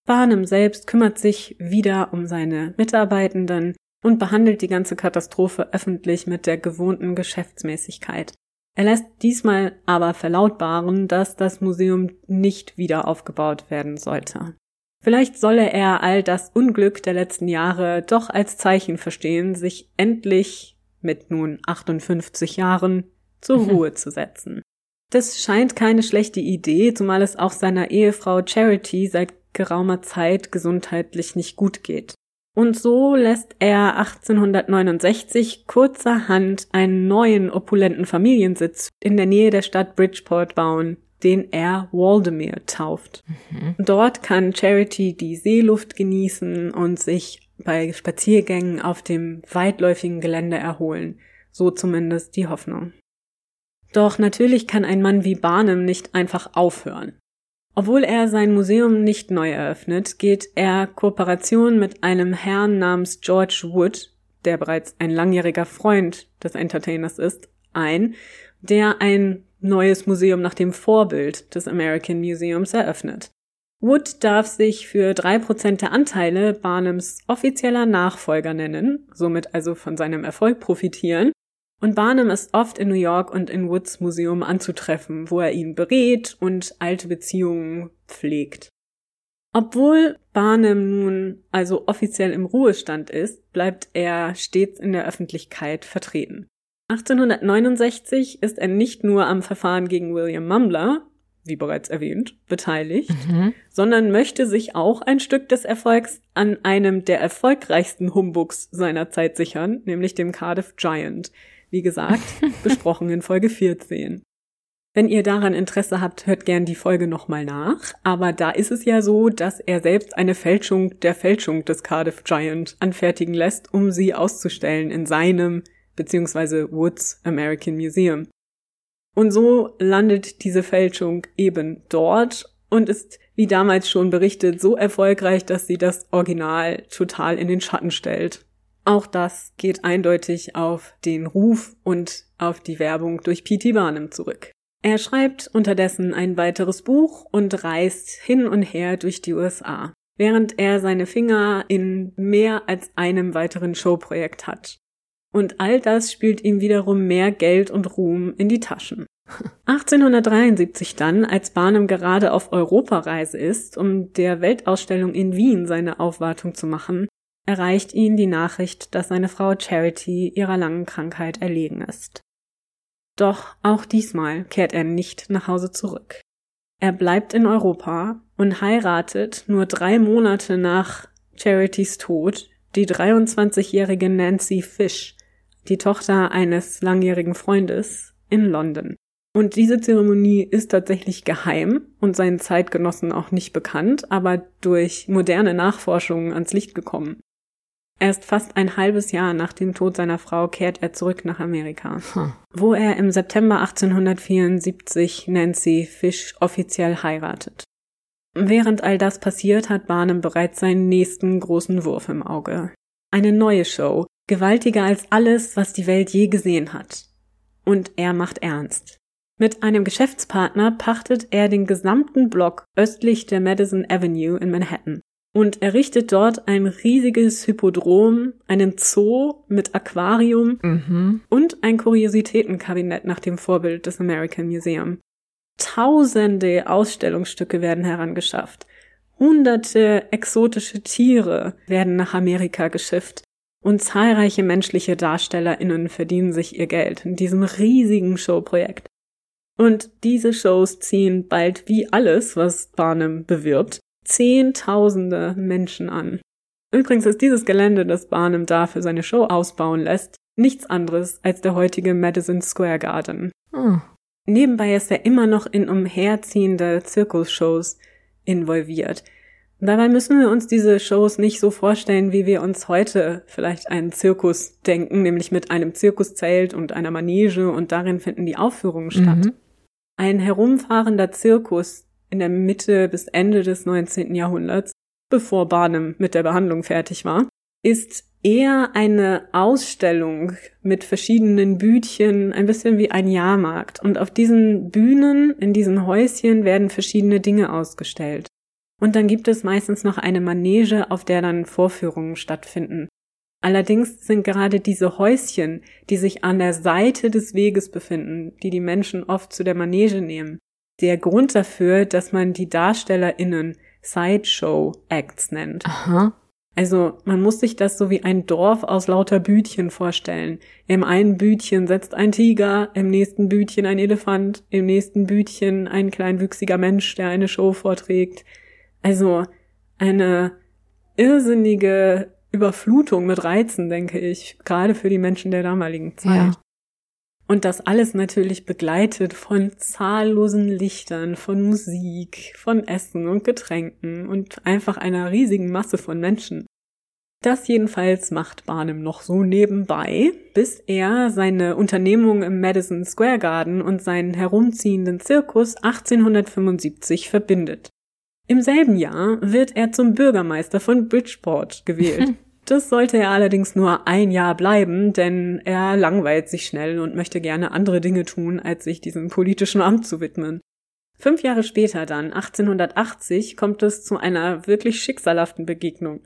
Barnum selbst kümmert sich wieder um seine Mitarbeitenden und behandelt die ganze Katastrophe öffentlich mit der gewohnten Geschäftsmäßigkeit. Er lässt diesmal aber verlautbaren, dass das Museum nicht wieder aufgebaut werden sollte. Vielleicht solle er all das Unglück der letzten Jahre doch als Zeichen verstehen, sich endlich mit nun 58 Jahren zur Ruhe zu setzen. Das scheint keine schlechte Idee, zumal es auch seiner Ehefrau Charity seit geraumer Zeit gesundheitlich nicht gut geht. Und so lässt er 1869 kurzerhand einen neuen opulenten Familiensitz in der Nähe der Stadt Bridgeport bauen, den er Waldemere tauft. Mhm. Dort kann Charity die Seeluft genießen und sich bei Spaziergängen auf dem weitläufigen Gelände erholen. So zumindest die Hoffnung. Doch natürlich kann ein Mann wie Barnum nicht einfach aufhören. Obwohl er sein Museum nicht neu eröffnet, geht er Kooperation mit einem Herrn namens George Wood, der bereits ein langjähriger Freund des Entertainers ist, ein, der ein neues Museum nach dem Vorbild des American Museums eröffnet. Wood darf sich für drei Prozent der Anteile Barnums offizieller Nachfolger nennen, somit also von seinem Erfolg profitieren und Barnum ist oft in New York und in Woods Museum anzutreffen, wo er ihn berät und alte Beziehungen pflegt. Obwohl Barnum nun also offiziell im Ruhestand ist, bleibt er stets in der Öffentlichkeit vertreten. 1869 ist er nicht nur am Verfahren gegen William Mumbler, wie bereits erwähnt, beteiligt, mhm. sondern möchte sich auch ein Stück des Erfolgs an einem der erfolgreichsten Humbugs seiner Zeit sichern, nämlich dem Cardiff Giant, wie gesagt, besprochen in Folge 14. Wenn ihr daran Interesse habt, hört gern die Folge nochmal nach. Aber da ist es ja so, dass er selbst eine Fälschung der Fälschung des Cardiff Giant anfertigen lässt, um sie auszustellen in seinem bzw. Woods American Museum. Und so landet diese Fälschung eben dort und ist, wie damals schon berichtet, so erfolgreich, dass sie das Original total in den Schatten stellt. Auch das geht eindeutig auf den Ruf und auf die Werbung durch P.T. Barnum zurück. Er schreibt unterdessen ein weiteres Buch und reist hin und her durch die USA, während er seine Finger in mehr als einem weiteren Showprojekt hat. Und all das spielt ihm wiederum mehr Geld und Ruhm in die Taschen. 1873 dann, als Barnum gerade auf Europareise ist, um der Weltausstellung in Wien seine Aufwartung zu machen, erreicht ihn die Nachricht, dass seine Frau Charity ihrer langen Krankheit erlegen ist. Doch auch diesmal kehrt er nicht nach Hause zurück. Er bleibt in Europa und heiratet nur drei Monate nach Charities Tod die 23-jährige Nancy Fish, die Tochter eines langjährigen Freundes, in London. Und diese Zeremonie ist tatsächlich geheim und seinen Zeitgenossen auch nicht bekannt, aber durch moderne Nachforschungen ans Licht gekommen. Erst fast ein halbes Jahr nach dem Tod seiner Frau kehrt er zurück nach Amerika, hm. wo er im September 1874 Nancy Fish offiziell heiratet. Während all das passiert, hat Barnum bereits seinen nächsten großen Wurf im Auge. Eine neue Show, gewaltiger als alles, was die Welt je gesehen hat. Und er macht ernst. Mit einem Geschäftspartner pachtet er den gesamten Block östlich der Madison Avenue in Manhattan und errichtet dort ein riesiges Hippodrom, einen Zoo mit Aquarium Mhm. und ein Kuriositätenkabinett nach dem Vorbild des American Museum. Tausende Ausstellungsstücke werden herangeschafft. Hunderte exotische Tiere werden nach Amerika geschifft. Und zahlreiche menschliche DarstellerInnen verdienen sich ihr Geld in diesem riesigen Showprojekt. Und diese Shows ziehen bald wie alles, was Barnum bewirbt, Zehntausende Menschen an. Übrigens ist dieses Gelände, das Barnum da für seine Show ausbauen lässt, nichts anderes als der heutige Madison Square Garden. Oh. Nebenbei ist er immer noch in umherziehende Zirkusshows involviert. Dabei müssen wir uns diese Shows nicht so vorstellen, wie wir uns heute vielleicht einen Zirkus denken, nämlich mit einem Zirkuszelt und einer Manege und darin finden die Aufführungen statt. Mhm. Ein herumfahrender Zirkus in der Mitte bis Ende des 19. Jahrhunderts, bevor Barnum mit der Behandlung fertig war, ist eher eine Ausstellung mit verschiedenen Bütchen, ein bisschen wie ein Jahrmarkt. Und auf diesen Bühnen, in diesen Häuschen werden verschiedene Dinge ausgestellt. Und dann gibt es meistens noch eine Manege, auf der dann Vorführungen stattfinden. Allerdings sind gerade diese Häuschen, die sich an der Seite des Weges befinden, die die Menschen oft zu der Manege nehmen, der Grund dafür, dass man die DarstellerInnen Sideshow-Acts nennt. Aha. Also man muss sich das so wie ein Dorf aus lauter Bütchen vorstellen. Im einen Bütchen setzt ein Tiger, im nächsten Bütchen ein Elefant, im nächsten Bütchen ein kleinwüchsiger Mensch, der eine Show vorträgt. Also eine irrsinnige Überflutung mit Reizen, denke ich, gerade für die Menschen der damaligen Zeit. Ja. Und das alles natürlich begleitet von zahllosen Lichtern, von Musik, von Essen und Getränken und einfach einer riesigen Masse von Menschen. Das jedenfalls macht Barnum noch so nebenbei, bis er seine Unternehmung im Madison Square Garden und seinen herumziehenden Zirkus 1875 verbindet. Im selben Jahr wird er zum Bürgermeister von Bridgeport gewählt. Das sollte er allerdings nur ein Jahr bleiben, denn er langweilt sich schnell und möchte gerne andere Dinge tun, als sich diesem politischen Amt zu widmen. Fünf Jahre später dann, 1880, kommt es zu einer wirklich schicksalhaften Begegnung.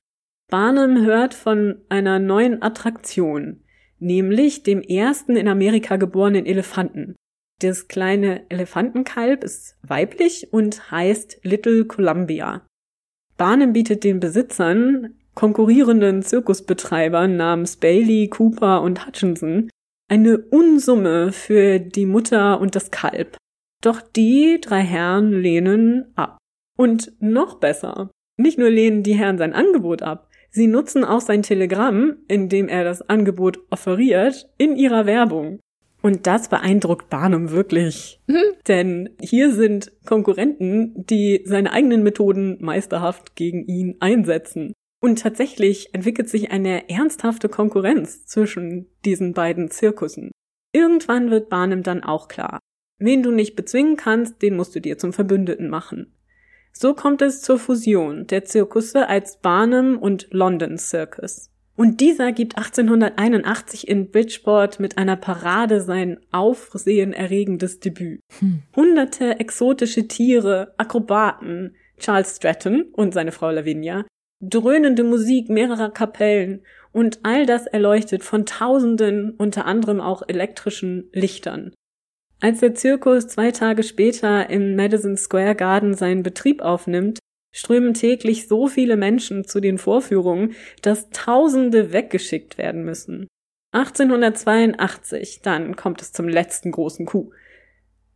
Barnum hört von einer neuen Attraktion, nämlich dem ersten in Amerika geborenen Elefanten. Das kleine Elefantenkalb ist weiblich und heißt Little Columbia. Barnum bietet den Besitzern, konkurrierenden Zirkusbetreibern namens Bailey, Cooper und Hutchinson, eine Unsumme für die Mutter und das Kalb. Doch die drei Herren lehnen ab. Und noch besser. Nicht nur lehnen die Herren sein Angebot ab, sie nutzen auch sein Telegramm, in dem er das Angebot offeriert, in ihrer Werbung. Und das beeindruckt Barnum wirklich. Denn hier sind Konkurrenten, die seine eigenen Methoden meisterhaft gegen ihn einsetzen. Und tatsächlich entwickelt sich eine ernsthafte Konkurrenz zwischen diesen beiden Zirkussen. Irgendwann wird Barnum dann auch klar. Wen du nicht bezwingen kannst, den musst du dir zum Verbündeten machen. So kommt es zur Fusion der Zirkusse als Barnum und London Circus. Und dieser gibt 1881 in Bridgeport mit einer Parade sein aufsehenerregendes Debüt. Hunderte exotische Tiere, Akrobaten, Charles Stratton und seine Frau Lavinia, dröhnende Musik mehrerer Kapellen und all das erleuchtet von tausenden, unter anderem auch elektrischen Lichtern. Als der Zirkus zwei Tage später im Madison Square Garden seinen Betrieb aufnimmt, strömen täglich so viele Menschen zu den Vorführungen, dass Tausende weggeschickt werden müssen. 1882, dann kommt es zum letzten großen Coup.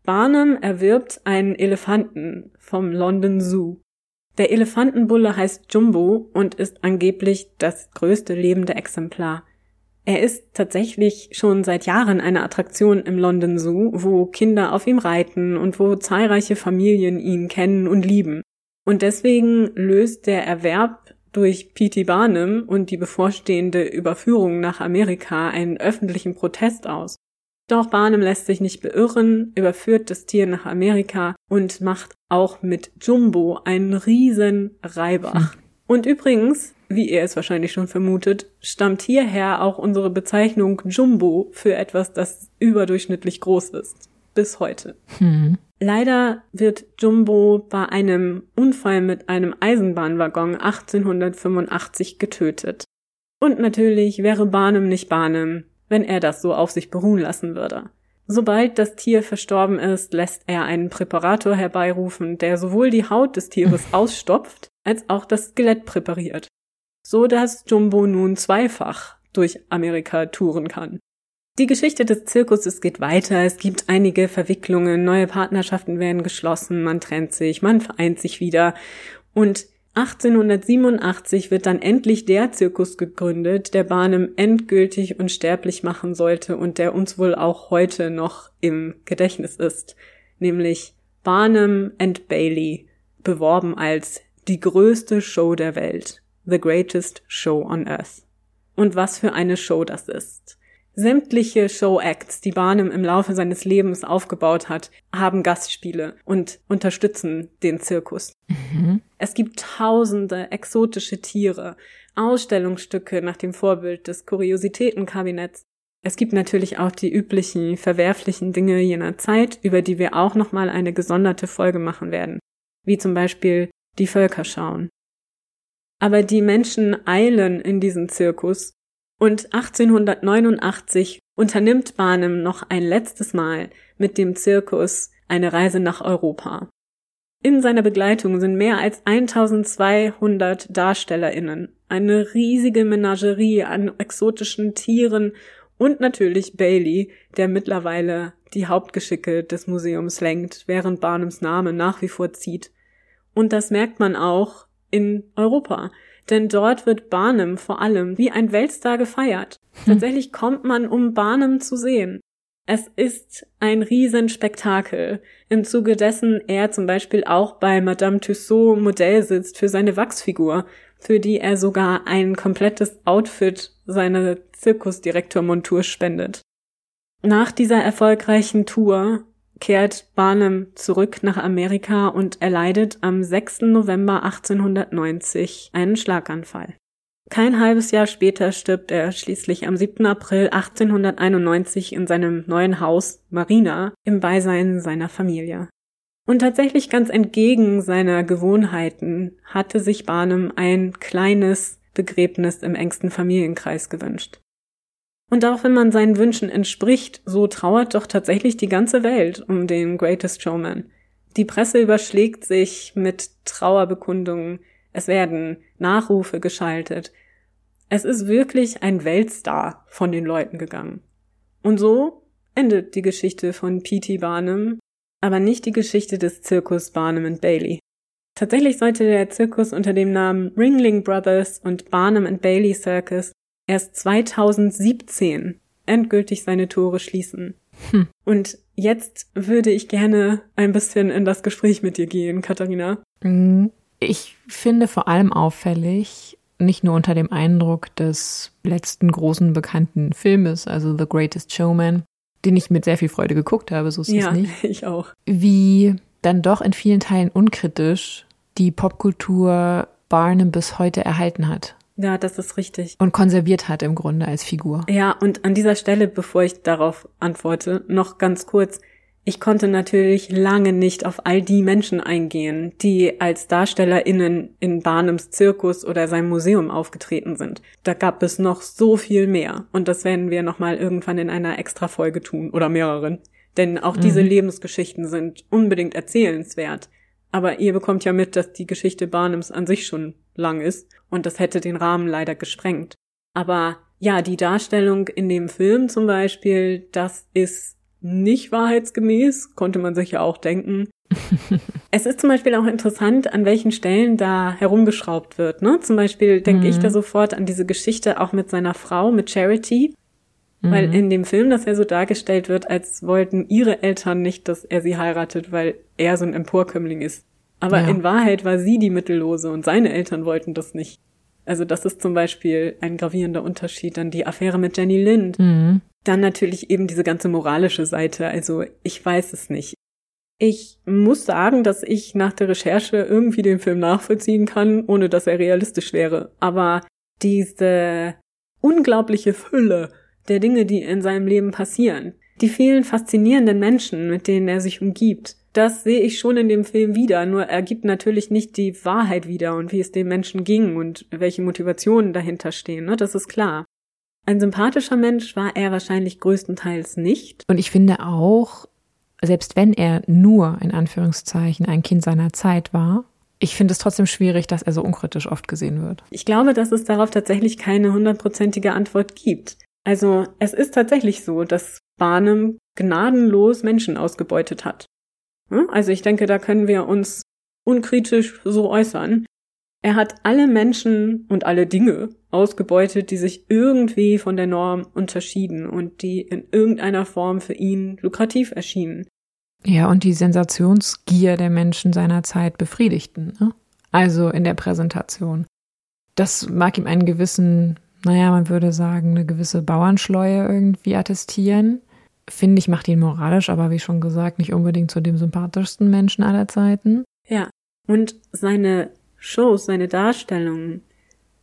Barnum erwirbt einen Elefanten vom London Zoo. Der Elefantenbulle heißt Jumbo und ist angeblich das größte lebende Exemplar. Er ist tatsächlich schon seit Jahren eine Attraktion im London Zoo, wo Kinder auf ihm reiten und wo zahlreiche Familien ihn kennen und lieben. Und deswegen löst der Erwerb durch P.T. Barnum und die bevorstehende Überführung nach Amerika einen öffentlichen Protest aus. Doch Barnum lässt sich nicht beirren, überführt das Tier nach Amerika und macht auch mit Jumbo einen riesen Reibach. Hm. Und übrigens, wie ihr es wahrscheinlich schon vermutet, stammt hierher auch unsere Bezeichnung Jumbo für etwas, das überdurchschnittlich groß ist. Bis heute. Hm. Leider wird Jumbo bei einem Unfall mit einem Eisenbahnwaggon 1885 getötet. Und natürlich wäre Barnum nicht Barnum, wenn er das so auf sich beruhen lassen würde. Sobald das Tier verstorben ist, lässt er einen Präparator herbeirufen, der sowohl die Haut des Tieres ausstopft, als auch das Skelett präpariert. So dass Jumbo nun zweifach durch Amerika touren kann. Die Geschichte des Zirkuses geht weiter, es gibt einige Verwicklungen, neue Partnerschaften werden geschlossen, man trennt sich, man vereint sich wieder und 1887 wird dann endlich der Zirkus gegründet, der Barnum endgültig unsterblich machen sollte und der uns wohl auch heute noch im Gedächtnis ist, nämlich Barnum and Bailey, beworben als die größte Show der Welt, the greatest show on earth. Und was für eine Show das ist. Sämtliche Show-Acts, die Barnum im Laufe seines Lebens aufgebaut hat, haben Gastspiele und unterstützen den Zirkus. Mhm. Es gibt tausende exotische Tiere, Ausstellungsstücke nach dem Vorbild des Kuriositätenkabinetts. Es gibt natürlich auch die üblichen verwerflichen Dinge jener Zeit, über die wir auch nochmal eine gesonderte Folge machen werden, wie zum Beispiel die Völkerschauen. Aber die Menschen eilen in diesen Zirkus und 1889 unternimmt Barnum noch ein letztes Mal mit dem Zirkus eine Reise nach Europa. In seiner Begleitung sind mehr als 1200 DarstellerInnen, eine riesige Menagerie an exotischen Tieren und natürlich Bailey, der mittlerweile die Hauptgeschicke des Museums lenkt, während Barnums Name nach wie vor zieht. Und das merkt man auch in Europa denn dort wird Barnum vor allem wie ein Weltstar gefeiert. Hm. Tatsächlich kommt man, um Barnum zu sehen. Es ist ein Riesenspektakel, im Zuge dessen er zum Beispiel auch bei Madame Tussaud Modell sitzt für seine Wachsfigur, für die er sogar ein komplettes Outfit seiner Zirkusdirektormontur spendet. Nach dieser erfolgreichen Tour kehrt Barnum zurück nach Amerika und erleidet am 6. November 1890 einen Schlaganfall. Kein halbes Jahr später stirbt er schließlich am 7. April 1891 in seinem neuen Haus Marina im Beisein seiner Familie. Und tatsächlich ganz entgegen seiner Gewohnheiten hatte sich Barnum ein kleines Begräbnis im engsten Familienkreis gewünscht. Und auch wenn man seinen Wünschen entspricht, so trauert doch tatsächlich die ganze Welt um den Greatest Showman. Die Presse überschlägt sich mit Trauerbekundungen, es werden Nachrufe geschaltet. Es ist wirklich ein Weltstar von den Leuten gegangen. Und so endet die Geschichte von P.T. Barnum, aber nicht die Geschichte des Zirkus Barnum and Bailey. Tatsächlich sollte der Zirkus unter dem Namen Ringling Brothers und Barnum and Bailey Circus erst 2017 endgültig seine Tore schließen. Hm. Und jetzt würde ich gerne ein bisschen in das Gespräch mit dir gehen, Katharina. Mhm. Ich finde vor allem auffällig, nicht nur unter dem Eindruck des letzten großen bekannten Filmes, also The Greatest Showman, den ich mit sehr viel Freude geguckt habe, so ist ja, es nicht. Ja, ich auch. Wie dann doch in vielen Teilen unkritisch die Popkultur Barnum bis heute erhalten hat. Ja, das ist richtig. Und konserviert hat im Grunde als Figur. Ja, und an dieser Stelle, bevor ich darauf antworte, noch ganz kurz. Ich konnte natürlich lange nicht auf all die Menschen eingehen, die als DarstellerInnen in Barnums Zirkus oder seinem Museum aufgetreten sind. Da gab es noch so viel mehr. Und das werden wir nochmal irgendwann in einer extra Folge tun oder mehreren. Denn auch mhm. diese Lebensgeschichten sind unbedingt erzählenswert. Aber ihr bekommt ja mit, dass die Geschichte Barnums an sich schon lang ist und das hätte den Rahmen leider gesprengt. Aber ja, die Darstellung in dem Film zum Beispiel, das ist nicht wahrheitsgemäß, konnte man sich ja auch denken. es ist zum Beispiel auch interessant, an welchen Stellen da herumgeschraubt wird. Ne? Zum Beispiel denke mhm. ich da sofort an diese Geschichte auch mit seiner Frau, mit Charity. Mhm. Weil in dem Film das ja so dargestellt wird, als wollten ihre Eltern nicht, dass er sie heiratet, weil er so ein Emporkömmling ist. Aber ja. in Wahrheit war sie die Mittellose und seine Eltern wollten das nicht. Also das ist zum Beispiel ein gravierender Unterschied. Dann die Affäre mit Jenny Lind. Mhm. Dann natürlich eben diese ganze moralische Seite. Also ich weiß es nicht. Ich muss sagen, dass ich nach der Recherche irgendwie den Film nachvollziehen kann, ohne dass er realistisch wäre. Aber diese unglaubliche Fülle der Dinge, die in seinem Leben passieren, die vielen faszinierenden Menschen, mit denen er sich umgibt, das sehe ich schon in dem Film wieder, nur er gibt natürlich nicht die Wahrheit wieder und wie es den Menschen ging und welche Motivationen dahinter stehen, ne? das ist klar. Ein sympathischer Mensch war er wahrscheinlich größtenteils nicht. Und ich finde auch, selbst wenn er nur in Anführungszeichen ein Kind seiner Zeit war, ich finde es trotzdem schwierig, dass er so unkritisch oft gesehen wird. Ich glaube, dass es darauf tatsächlich keine hundertprozentige Antwort gibt. Also es ist tatsächlich so, dass Barnum gnadenlos Menschen ausgebeutet hat. Also ich denke, da können wir uns unkritisch so äußern. Er hat alle Menschen und alle Dinge ausgebeutet, die sich irgendwie von der Norm unterschieden und die in irgendeiner Form für ihn lukrativ erschienen. Ja, und die Sensationsgier der Menschen seiner Zeit befriedigten. Ne? Also in der Präsentation. Das mag ihm einen gewissen, naja, man würde sagen, eine gewisse Bauernschleue irgendwie attestieren. Finde ich, macht ihn moralisch, aber wie schon gesagt, nicht unbedingt zu dem sympathischsten Menschen aller Zeiten. Ja, und seine Shows, seine Darstellungen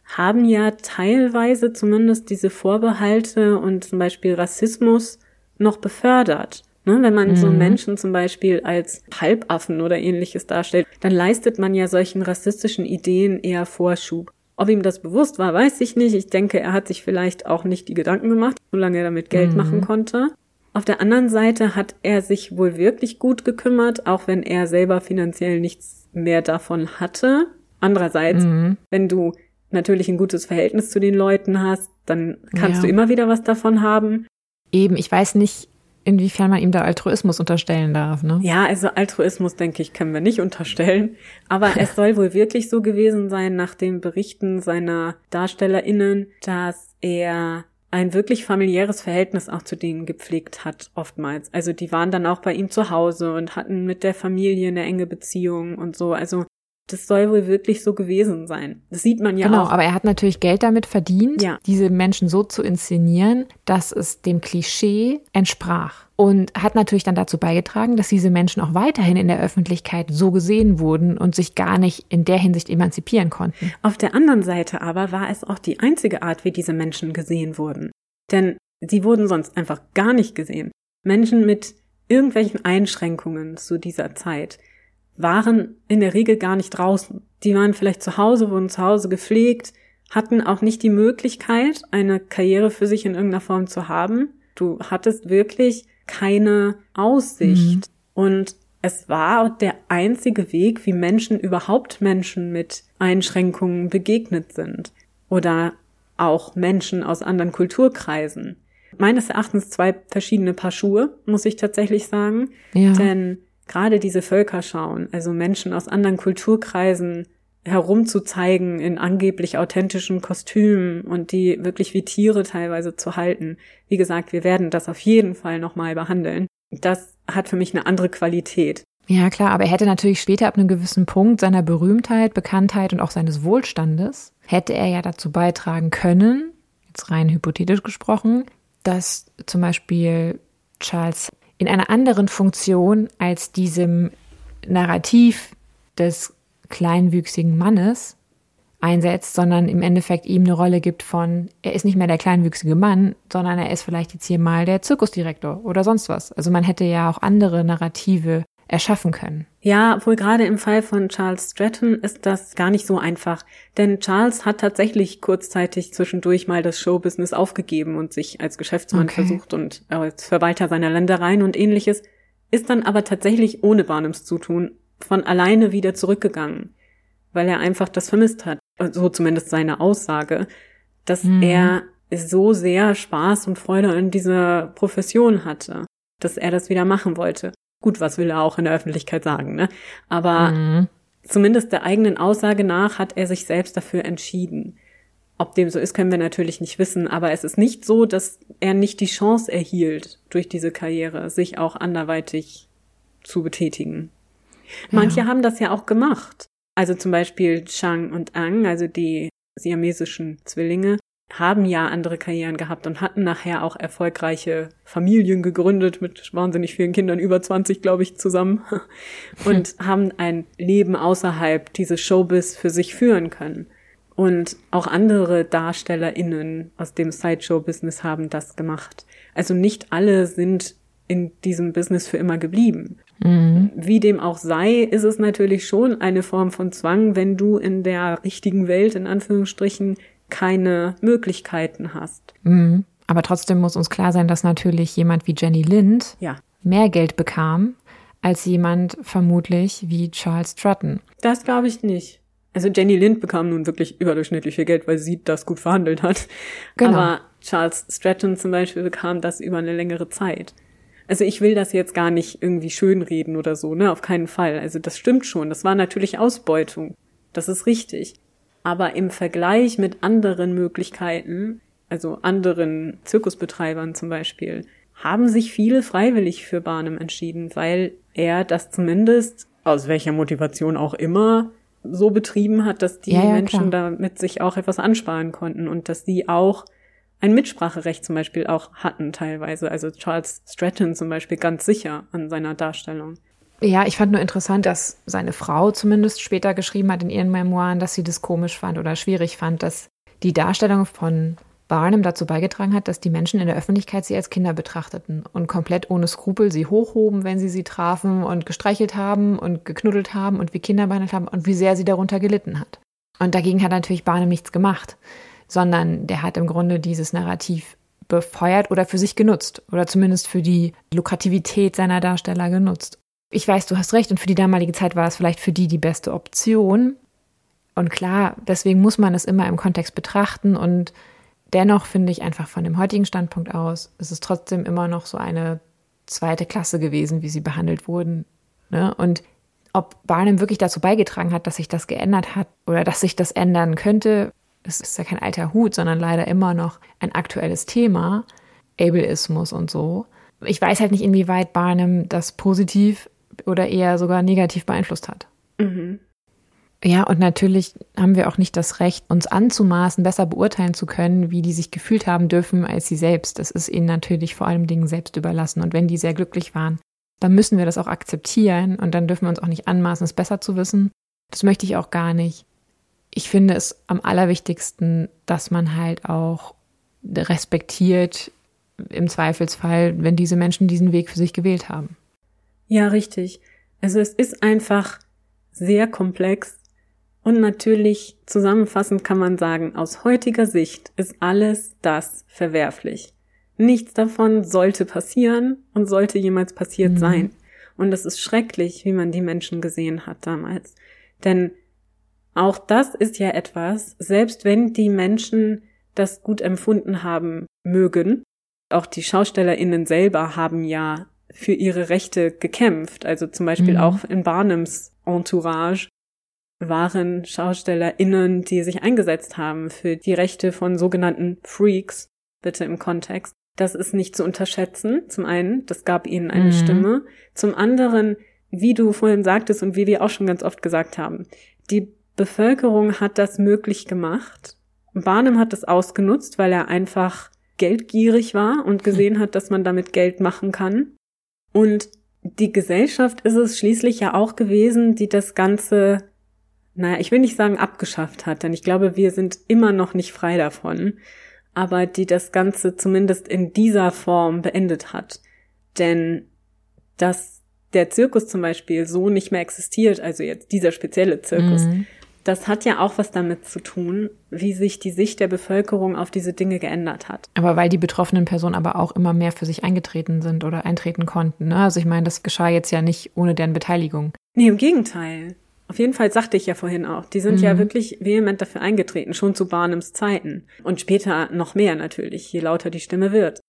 haben ja teilweise zumindest diese Vorbehalte und zum Beispiel Rassismus noch befördert. Ne, wenn man mhm. so Menschen zum Beispiel als Halbaffen oder ähnliches darstellt, dann leistet man ja solchen rassistischen Ideen eher Vorschub. Ob ihm das bewusst war, weiß ich nicht. Ich denke, er hat sich vielleicht auch nicht die Gedanken gemacht, solange er damit Geld mhm. machen konnte. Auf der anderen Seite hat er sich wohl wirklich gut gekümmert, auch wenn er selber finanziell nichts mehr davon hatte. Andererseits, mhm. wenn du natürlich ein gutes Verhältnis zu den Leuten hast, dann kannst ja. du immer wieder was davon haben. Eben, ich weiß nicht, inwiefern man ihm da Altruismus unterstellen darf, ne? Ja, also Altruismus, denke ich, können wir nicht unterstellen. Aber es soll wohl wirklich so gewesen sein, nach den Berichten seiner DarstellerInnen, dass er ein wirklich familiäres Verhältnis auch zu denen gepflegt hat, oftmals. Also die waren dann auch bei ihm zu Hause und hatten mit der Familie eine enge Beziehung und so. Also das soll wohl wirklich so gewesen sein. Das sieht man ja genau, auch. Genau, aber er hat natürlich Geld damit verdient, ja. diese Menschen so zu inszenieren, dass es dem Klischee entsprach. Und hat natürlich dann dazu beigetragen, dass diese Menschen auch weiterhin in der Öffentlichkeit so gesehen wurden und sich gar nicht in der Hinsicht emanzipieren konnten. Auf der anderen Seite aber war es auch die einzige Art, wie diese Menschen gesehen wurden. Denn sie wurden sonst einfach gar nicht gesehen. Menschen mit irgendwelchen Einschränkungen zu dieser Zeit waren in der Regel gar nicht draußen. Die waren vielleicht zu Hause, wurden zu Hause gepflegt, hatten auch nicht die Möglichkeit, eine Karriere für sich in irgendeiner Form zu haben. Du hattest wirklich keine Aussicht. Mhm. Und es war der einzige Weg, wie Menschen überhaupt Menschen mit Einschränkungen begegnet sind. Oder auch Menschen aus anderen Kulturkreisen. Meines Erachtens zwei verschiedene Paar Schuhe, muss ich tatsächlich sagen. Ja. Denn gerade diese Völkerschauen, also Menschen aus anderen Kulturkreisen herumzuzeigen in angeblich authentischen Kostümen und die wirklich wie Tiere teilweise zu halten. Wie gesagt, wir werden das auf jeden Fall nochmal behandeln. Das hat für mich eine andere Qualität. Ja, klar, aber er hätte natürlich später ab einem gewissen Punkt seiner Berühmtheit, Bekanntheit und auch seines Wohlstandes, hätte er ja dazu beitragen können, jetzt rein hypothetisch gesprochen, dass zum Beispiel Charles in einer anderen Funktion als diesem Narrativ des kleinwüchsigen Mannes einsetzt, sondern im Endeffekt ihm eine Rolle gibt von, er ist nicht mehr der kleinwüchsige Mann, sondern er ist vielleicht jetzt hier mal der Zirkusdirektor oder sonst was. Also man hätte ja auch andere Narrative erschaffen können. Ja, wohl gerade im Fall von Charles Stratton ist das gar nicht so einfach, denn Charles hat tatsächlich kurzzeitig zwischendurch mal das Showbusiness aufgegeben und sich als Geschäftsmann okay. versucht und als Verwalter seiner Ländereien und ähnliches, ist dann aber tatsächlich ohne Barnums Zutun von alleine wieder zurückgegangen, weil er einfach das vermisst hat, so zumindest seine Aussage, dass mhm. er so sehr Spaß und Freude an dieser Profession hatte, dass er das wieder machen wollte. Gut, was will er auch in der Öffentlichkeit sagen, ne? Aber mhm. zumindest der eigenen Aussage nach hat er sich selbst dafür entschieden. Ob dem so ist, können wir natürlich nicht wissen, aber es ist nicht so, dass er nicht die Chance erhielt, durch diese Karriere sich auch anderweitig zu betätigen. Manche ja. haben das ja auch gemacht. Also zum Beispiel Chang und Ang, also die siamesischen Zwillinge, haben ja andere Karrieren gehabt und hatten nachher auch erfolgreiche Familien gegründet mit wahnsinnig vielen Kindern, über 20, glaube ich, zusammen und haben ein Leben außerhalb dieses Showbiz für sich führen können. Und auch andere DarstellerInnen aus dem Sideshow-Business haben das gemacht. Also nicht alle sind in diesem Business für immer geblieben. Mhm. Wie dem auch sei, ist es natürlich schon eine Form von Zwang, wenn du in der richtigen Welt, in Anführungsstrichen, keine Möglichkeiten hast. Mhm. Aber trotzdem muss uns klar sein, dass natürlich jemand wie Jenny Lind ja. mehr Geld bekam als jemand vermutlich wie Charles Stratton. Das glaube ich nicht. Also Jenny Lind bekam nun wirklich überdurchschnittlich viel Geld, weil sie das gut verhandelt hat. Genau. Aber Charles Stratton zum Beispiel bekam das über eine längere Zeit. Also ich will das jetzt gar nicht irgendwie schönreden oder so, ne? Auf keinen Fall. Also das stimmt schon. Das war natürlich Ausbeutung. Das ist richtig. Aber im Vergleich mit anderen Möglichkeiten, also anderen Zirkusbetreibern zum Beispiel, haben sich viele freiwillig für Barnum entschieden, weil er das zumindest, aus welcher Motivation auch immer, so betrieben hat, dass die ja, ja, Menschen klar. damit sich auch etwas ansparen konnten und dass sie auch ein Mitspracherecht zum Beispiel auch hatten teilweise. Also Charles Stratton zum Beispiel ganz sicher an seiner Darstellung. Ja, ich fand nur interessant, dass seine Frau zumindest später geschrieben hat in ihren Memoiren, dass sie das komisch fand oder schwierig fand, dass die Darstellung von Barnum dazu beigetragen hat, dass die Menschen in der Öffentlichkeit sie als Kinder betrachteten und komplett ohne Skrupel sie hochhoben, wenn sie sie trafen und gestreichelt haben und geknuddelt haben und wie Kinder behandelt haben und wie sehr sie darunter gelitten hat. Und dagegen hat natürlich Barnum nichts gemacht, sondern der hat im Grunde dieses Narrativ befeuert oder für sich genutzt oder zumindest für die Lukrativität seiner Darsteller genutzt. Ich weiß, du hast recht und für die damalige Zeit war es vielleicht für die die beste Option. Und klar, deswegen muss man es immer im Kontext betrachten und dennoch finde ich einfach von dem heutigen Standpunkt aus, ist es trotzdem immer noch so eine zweite Klasse gewesen, wie sie behandelt wurden. Ne? Und ob Barnum wirklich dazu beigetragen hat, dass sich das geändert hat oder dass sich das ändern könnte, es ist ja kein alter Hut, sondern leider immer noch ein aktuelles Thema, Ableismus und so. Ich weiß halt nicht, inwieweit Barnum das positiv oder eher sogar negativ beeinflusst hat. Mhm. Ja, und natürlich haben wir auch nicht das Recht, uns anzumaßen, besser beurteilen zu können, wie die sich gefühlt haben dürfen als sie selbst. Das ist ihnen natürlich vor allem Dingen selbst überlassen. Und wenn die sehr glücklich waren, dann müssen wir das auch akzeptieren und dann dürfen wir uns auch nicht anmaßen, es besser zu wissen. Das möchte ich auch gar nicht. Ich finde es am allerwichtigsten, dass man halt auch respektiert, im Zweifelsfall, wenn diese Menschen diesen Weg für sich gewählt haben. Ja, richtig. Also es ist einfach sehr komplex und natürlich zusammenfassend kann man sagen, aus heutiger Sicht ist alles das verwerflich. Nichts davon sollte passieren und sollte jemals passiert mhm. sein. Und es ist schrecklich, wie man die Menschen gesehen hat damals. Denn auch das ist ja etwas, selbst wenn die Menschen das gut empfunden haben mögen, auch die Schaustellerinnen selber haben ja für ihre Rechte gekämpft. Also zum Beispiel mhm. auch in Barnums Entourage waren SchaustellerInnen, die sich eingesetzt haben für die Rechte von sogenannten Freaks, bitte im Kontext. Das ist nicht zu unterschätzen. Zum einen, das gab ihnen eine mhm. Stimme. Zum anderen, wie du vorhin sagtest und wie wir auch schon ganz oft gesagt haben, die Bevölkerung hat das möglich gemacht. Barnum hat das ausgenutzt, weil er einfach geldgierig war und gesehen hat, dass man damit Geld machen kann. Und die Gesellschaft ist es schließlich ja auch gewesen, die das Ganze naja, ich will nicht sagen abgeschafft hat, denn ich glaube, wir sind immer noch nicht frei davon, aber die das Ganze zumindest in dieser Form beendet hat. Denn dass der Zirkus zum Beispiel so nicht mehr existiert, also jetzt dieser spezielle Zirkus, mhm. Das hat ja auch was damit zu tun, wie sich die Sicht der Bevölkerung auf diese Dinge geändert hat. Aber weil die betroffenen Personen aber auch immer mehr für sich eingetreten sind oder eintreten konnten. Ne? Also ich meine, das geschah jetzt ja nicht ohne deren Beteiligung. Nee, im Gegenteil. Auf jeden Fall sagte ich ja vorhin auch, die sind mhm. ja wirklich vehement dafür eingetreten, schon zu Barnums Zeiten. Und später noch mehr natürlich, je lauter die Stimme wird.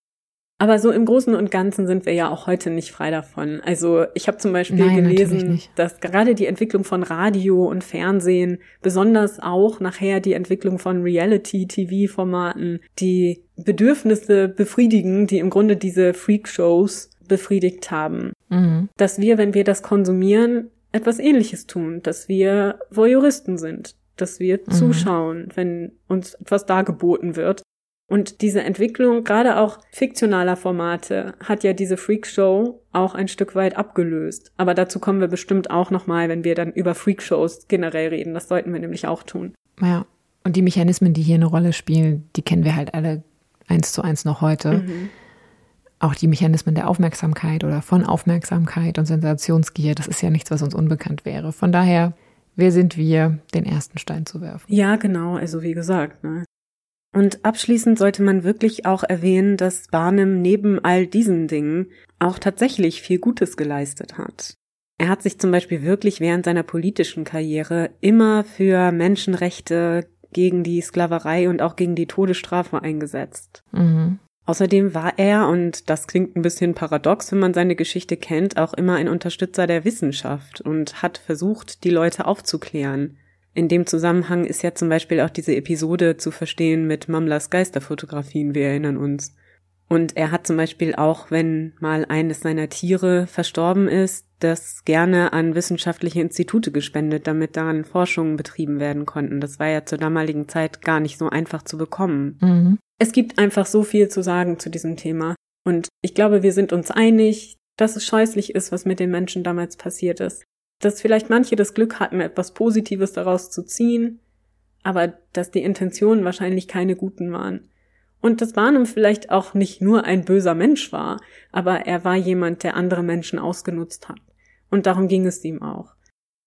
Aber so im Großen und Ganzen sind wir ja auch heute nicht frei davon. Also ich habe zum Beispiel Nein, gelesen, dass gerade die Entwicklung von Radio und Fernsehen, besonders auch nachher die Entwicklung von Reality-TV-Formaten, die Bedürfnisse befriedigen, die im Grunde diese Freak-Shows befriedigt haben. Mhm. Dass wir, wenn wir das konsumieren, etwas Ähnliches tun, dass wir Voyeuristen sind, dass wir mhm. zuschauen, wenn uns etwas dargeboten wird. Und diese Entwicklung, gerade auch fiktionaler Formate, hat ja diese Freakshow auch ein Stück weit abgelöst. Aber dazu kommen wir bestimmt auch nochmal, wenn wir dann über Freakshows generell reden. Das sollten wir nämlich auch tun. Ja, und die Mechanismen, die hier eine Rolle spielen, die kennen wir halt alle eins zu eins noch heute. Mhm. Auch die Mechanismen der Aufmerksamkeit oder von Aufmerksamkeit und Sensationsgier, das ist ja nichts, was uns unbekannt wäre. Von daher, wer sind wir, den ersten Stein zu werfen? Ja, genau. Also wie gesagt, ne? Und abschließend sollte man wirklich auch erwähnen, dass Barnum neben all diesen Dingen auch tatsächlich viel Gutes geleistet hat. Er hat sich zum Beispiel wirklich während seiner politischen Karriere immer für Menschenrechte gegen die Sklaverei und auch gegen die Todesstrafe eingesetzt. Mhm. Außerdem war er, und das klingt ein bisschen paradox, wenn man seine Geschichte kennt, auch immer ein Unterstützer der Wissenschaft und hat versucht, die Leute aufzuklären. In dem Zusammenhang ist ja zum Beispiel auch diese Episode zu verstehen mit Mamlas Geisterfotografien, wir erinnern uns. Und er hat zum Beispiel auch, wenn mal eines seiner Tiere verstorben ist, das gerne an wissenschaftliche Institute gespendet, damit daran Forschungen betrieben werden konnten. Das war ja zur damaligen Zeit gar nicht so einfach zu bekommen. Mhm. Es gibt einfach so viel zu sagen zu diesem Thema. Und ich glaube, wir sind uns einig, dass es scheußlich ist, was mit den Menschen damals passiert ist dass vielleicht manche das Glück hatten, etwas Positives daraus zu ziehen, aber dass die Intentionen wahrscheinlich keine guten waren. Und dass Barnum vielleicht auch nicht nur ein böser Mensch war, aber er war jemand, der andere Menschen ausgenutzt hat. Und darum ging es ihm auch.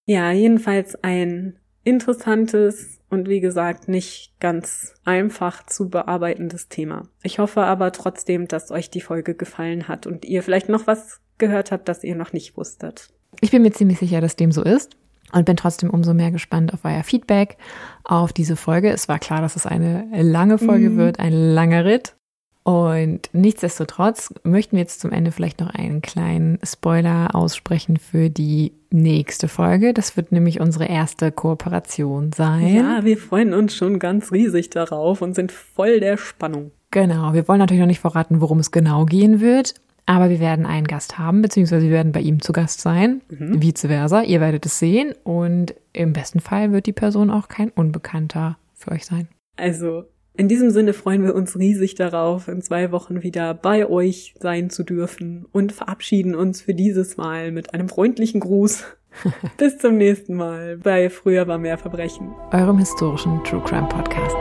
Ja, jedenfalls ein interessantes und wie gesagt nicht ganz einfach zu bearbeitendes Thema. Ich hoffe aber trotzdem, dass euch die Folge gefallen hat und ihr vielleicht noch was gehört habt, das ihr noch nicht wusstet. Ich bin mir ziemlich sicher, dass dem so ist und bin trotzdem umso mehr gespannt auf euer Feedback auf diese Folge. Es war klar, dass es eine lange Folge mhm. wird, ein langer Ritt. Und nichtsdestotrotz möchten wir jetzt zum Ende vielleicht noch einen kleinen Spoiler aussprechen für die nächste Folge. Das wird nämlich unsere erste Kooperation sein. Ja, wir freuen uns schon ganz riesig darauf und sind voll der Spannung. Genau, wir wollen natürlich noch nicht verraten, worum es genau gehen wird, aber wir werden einen Gast haben, beziehungsweise wir werden bei ihm zu Gast sein. Mhm. Vice versa. Ihr werdet es sehen. Und im besten Fall wird die Person auch kein Unbekannter für euch sein. Also, in diesem Sinne freuen wir uns riesig darauf, in zwei Wochen wieder bei euch sein zu dürfen und verabschieden uns für dieses Mal mit einem freundlichen Gruß. Bis zum nächsten Mal bei Früher war mehr Verbrechen. Eurem historischen True Crime Podcast.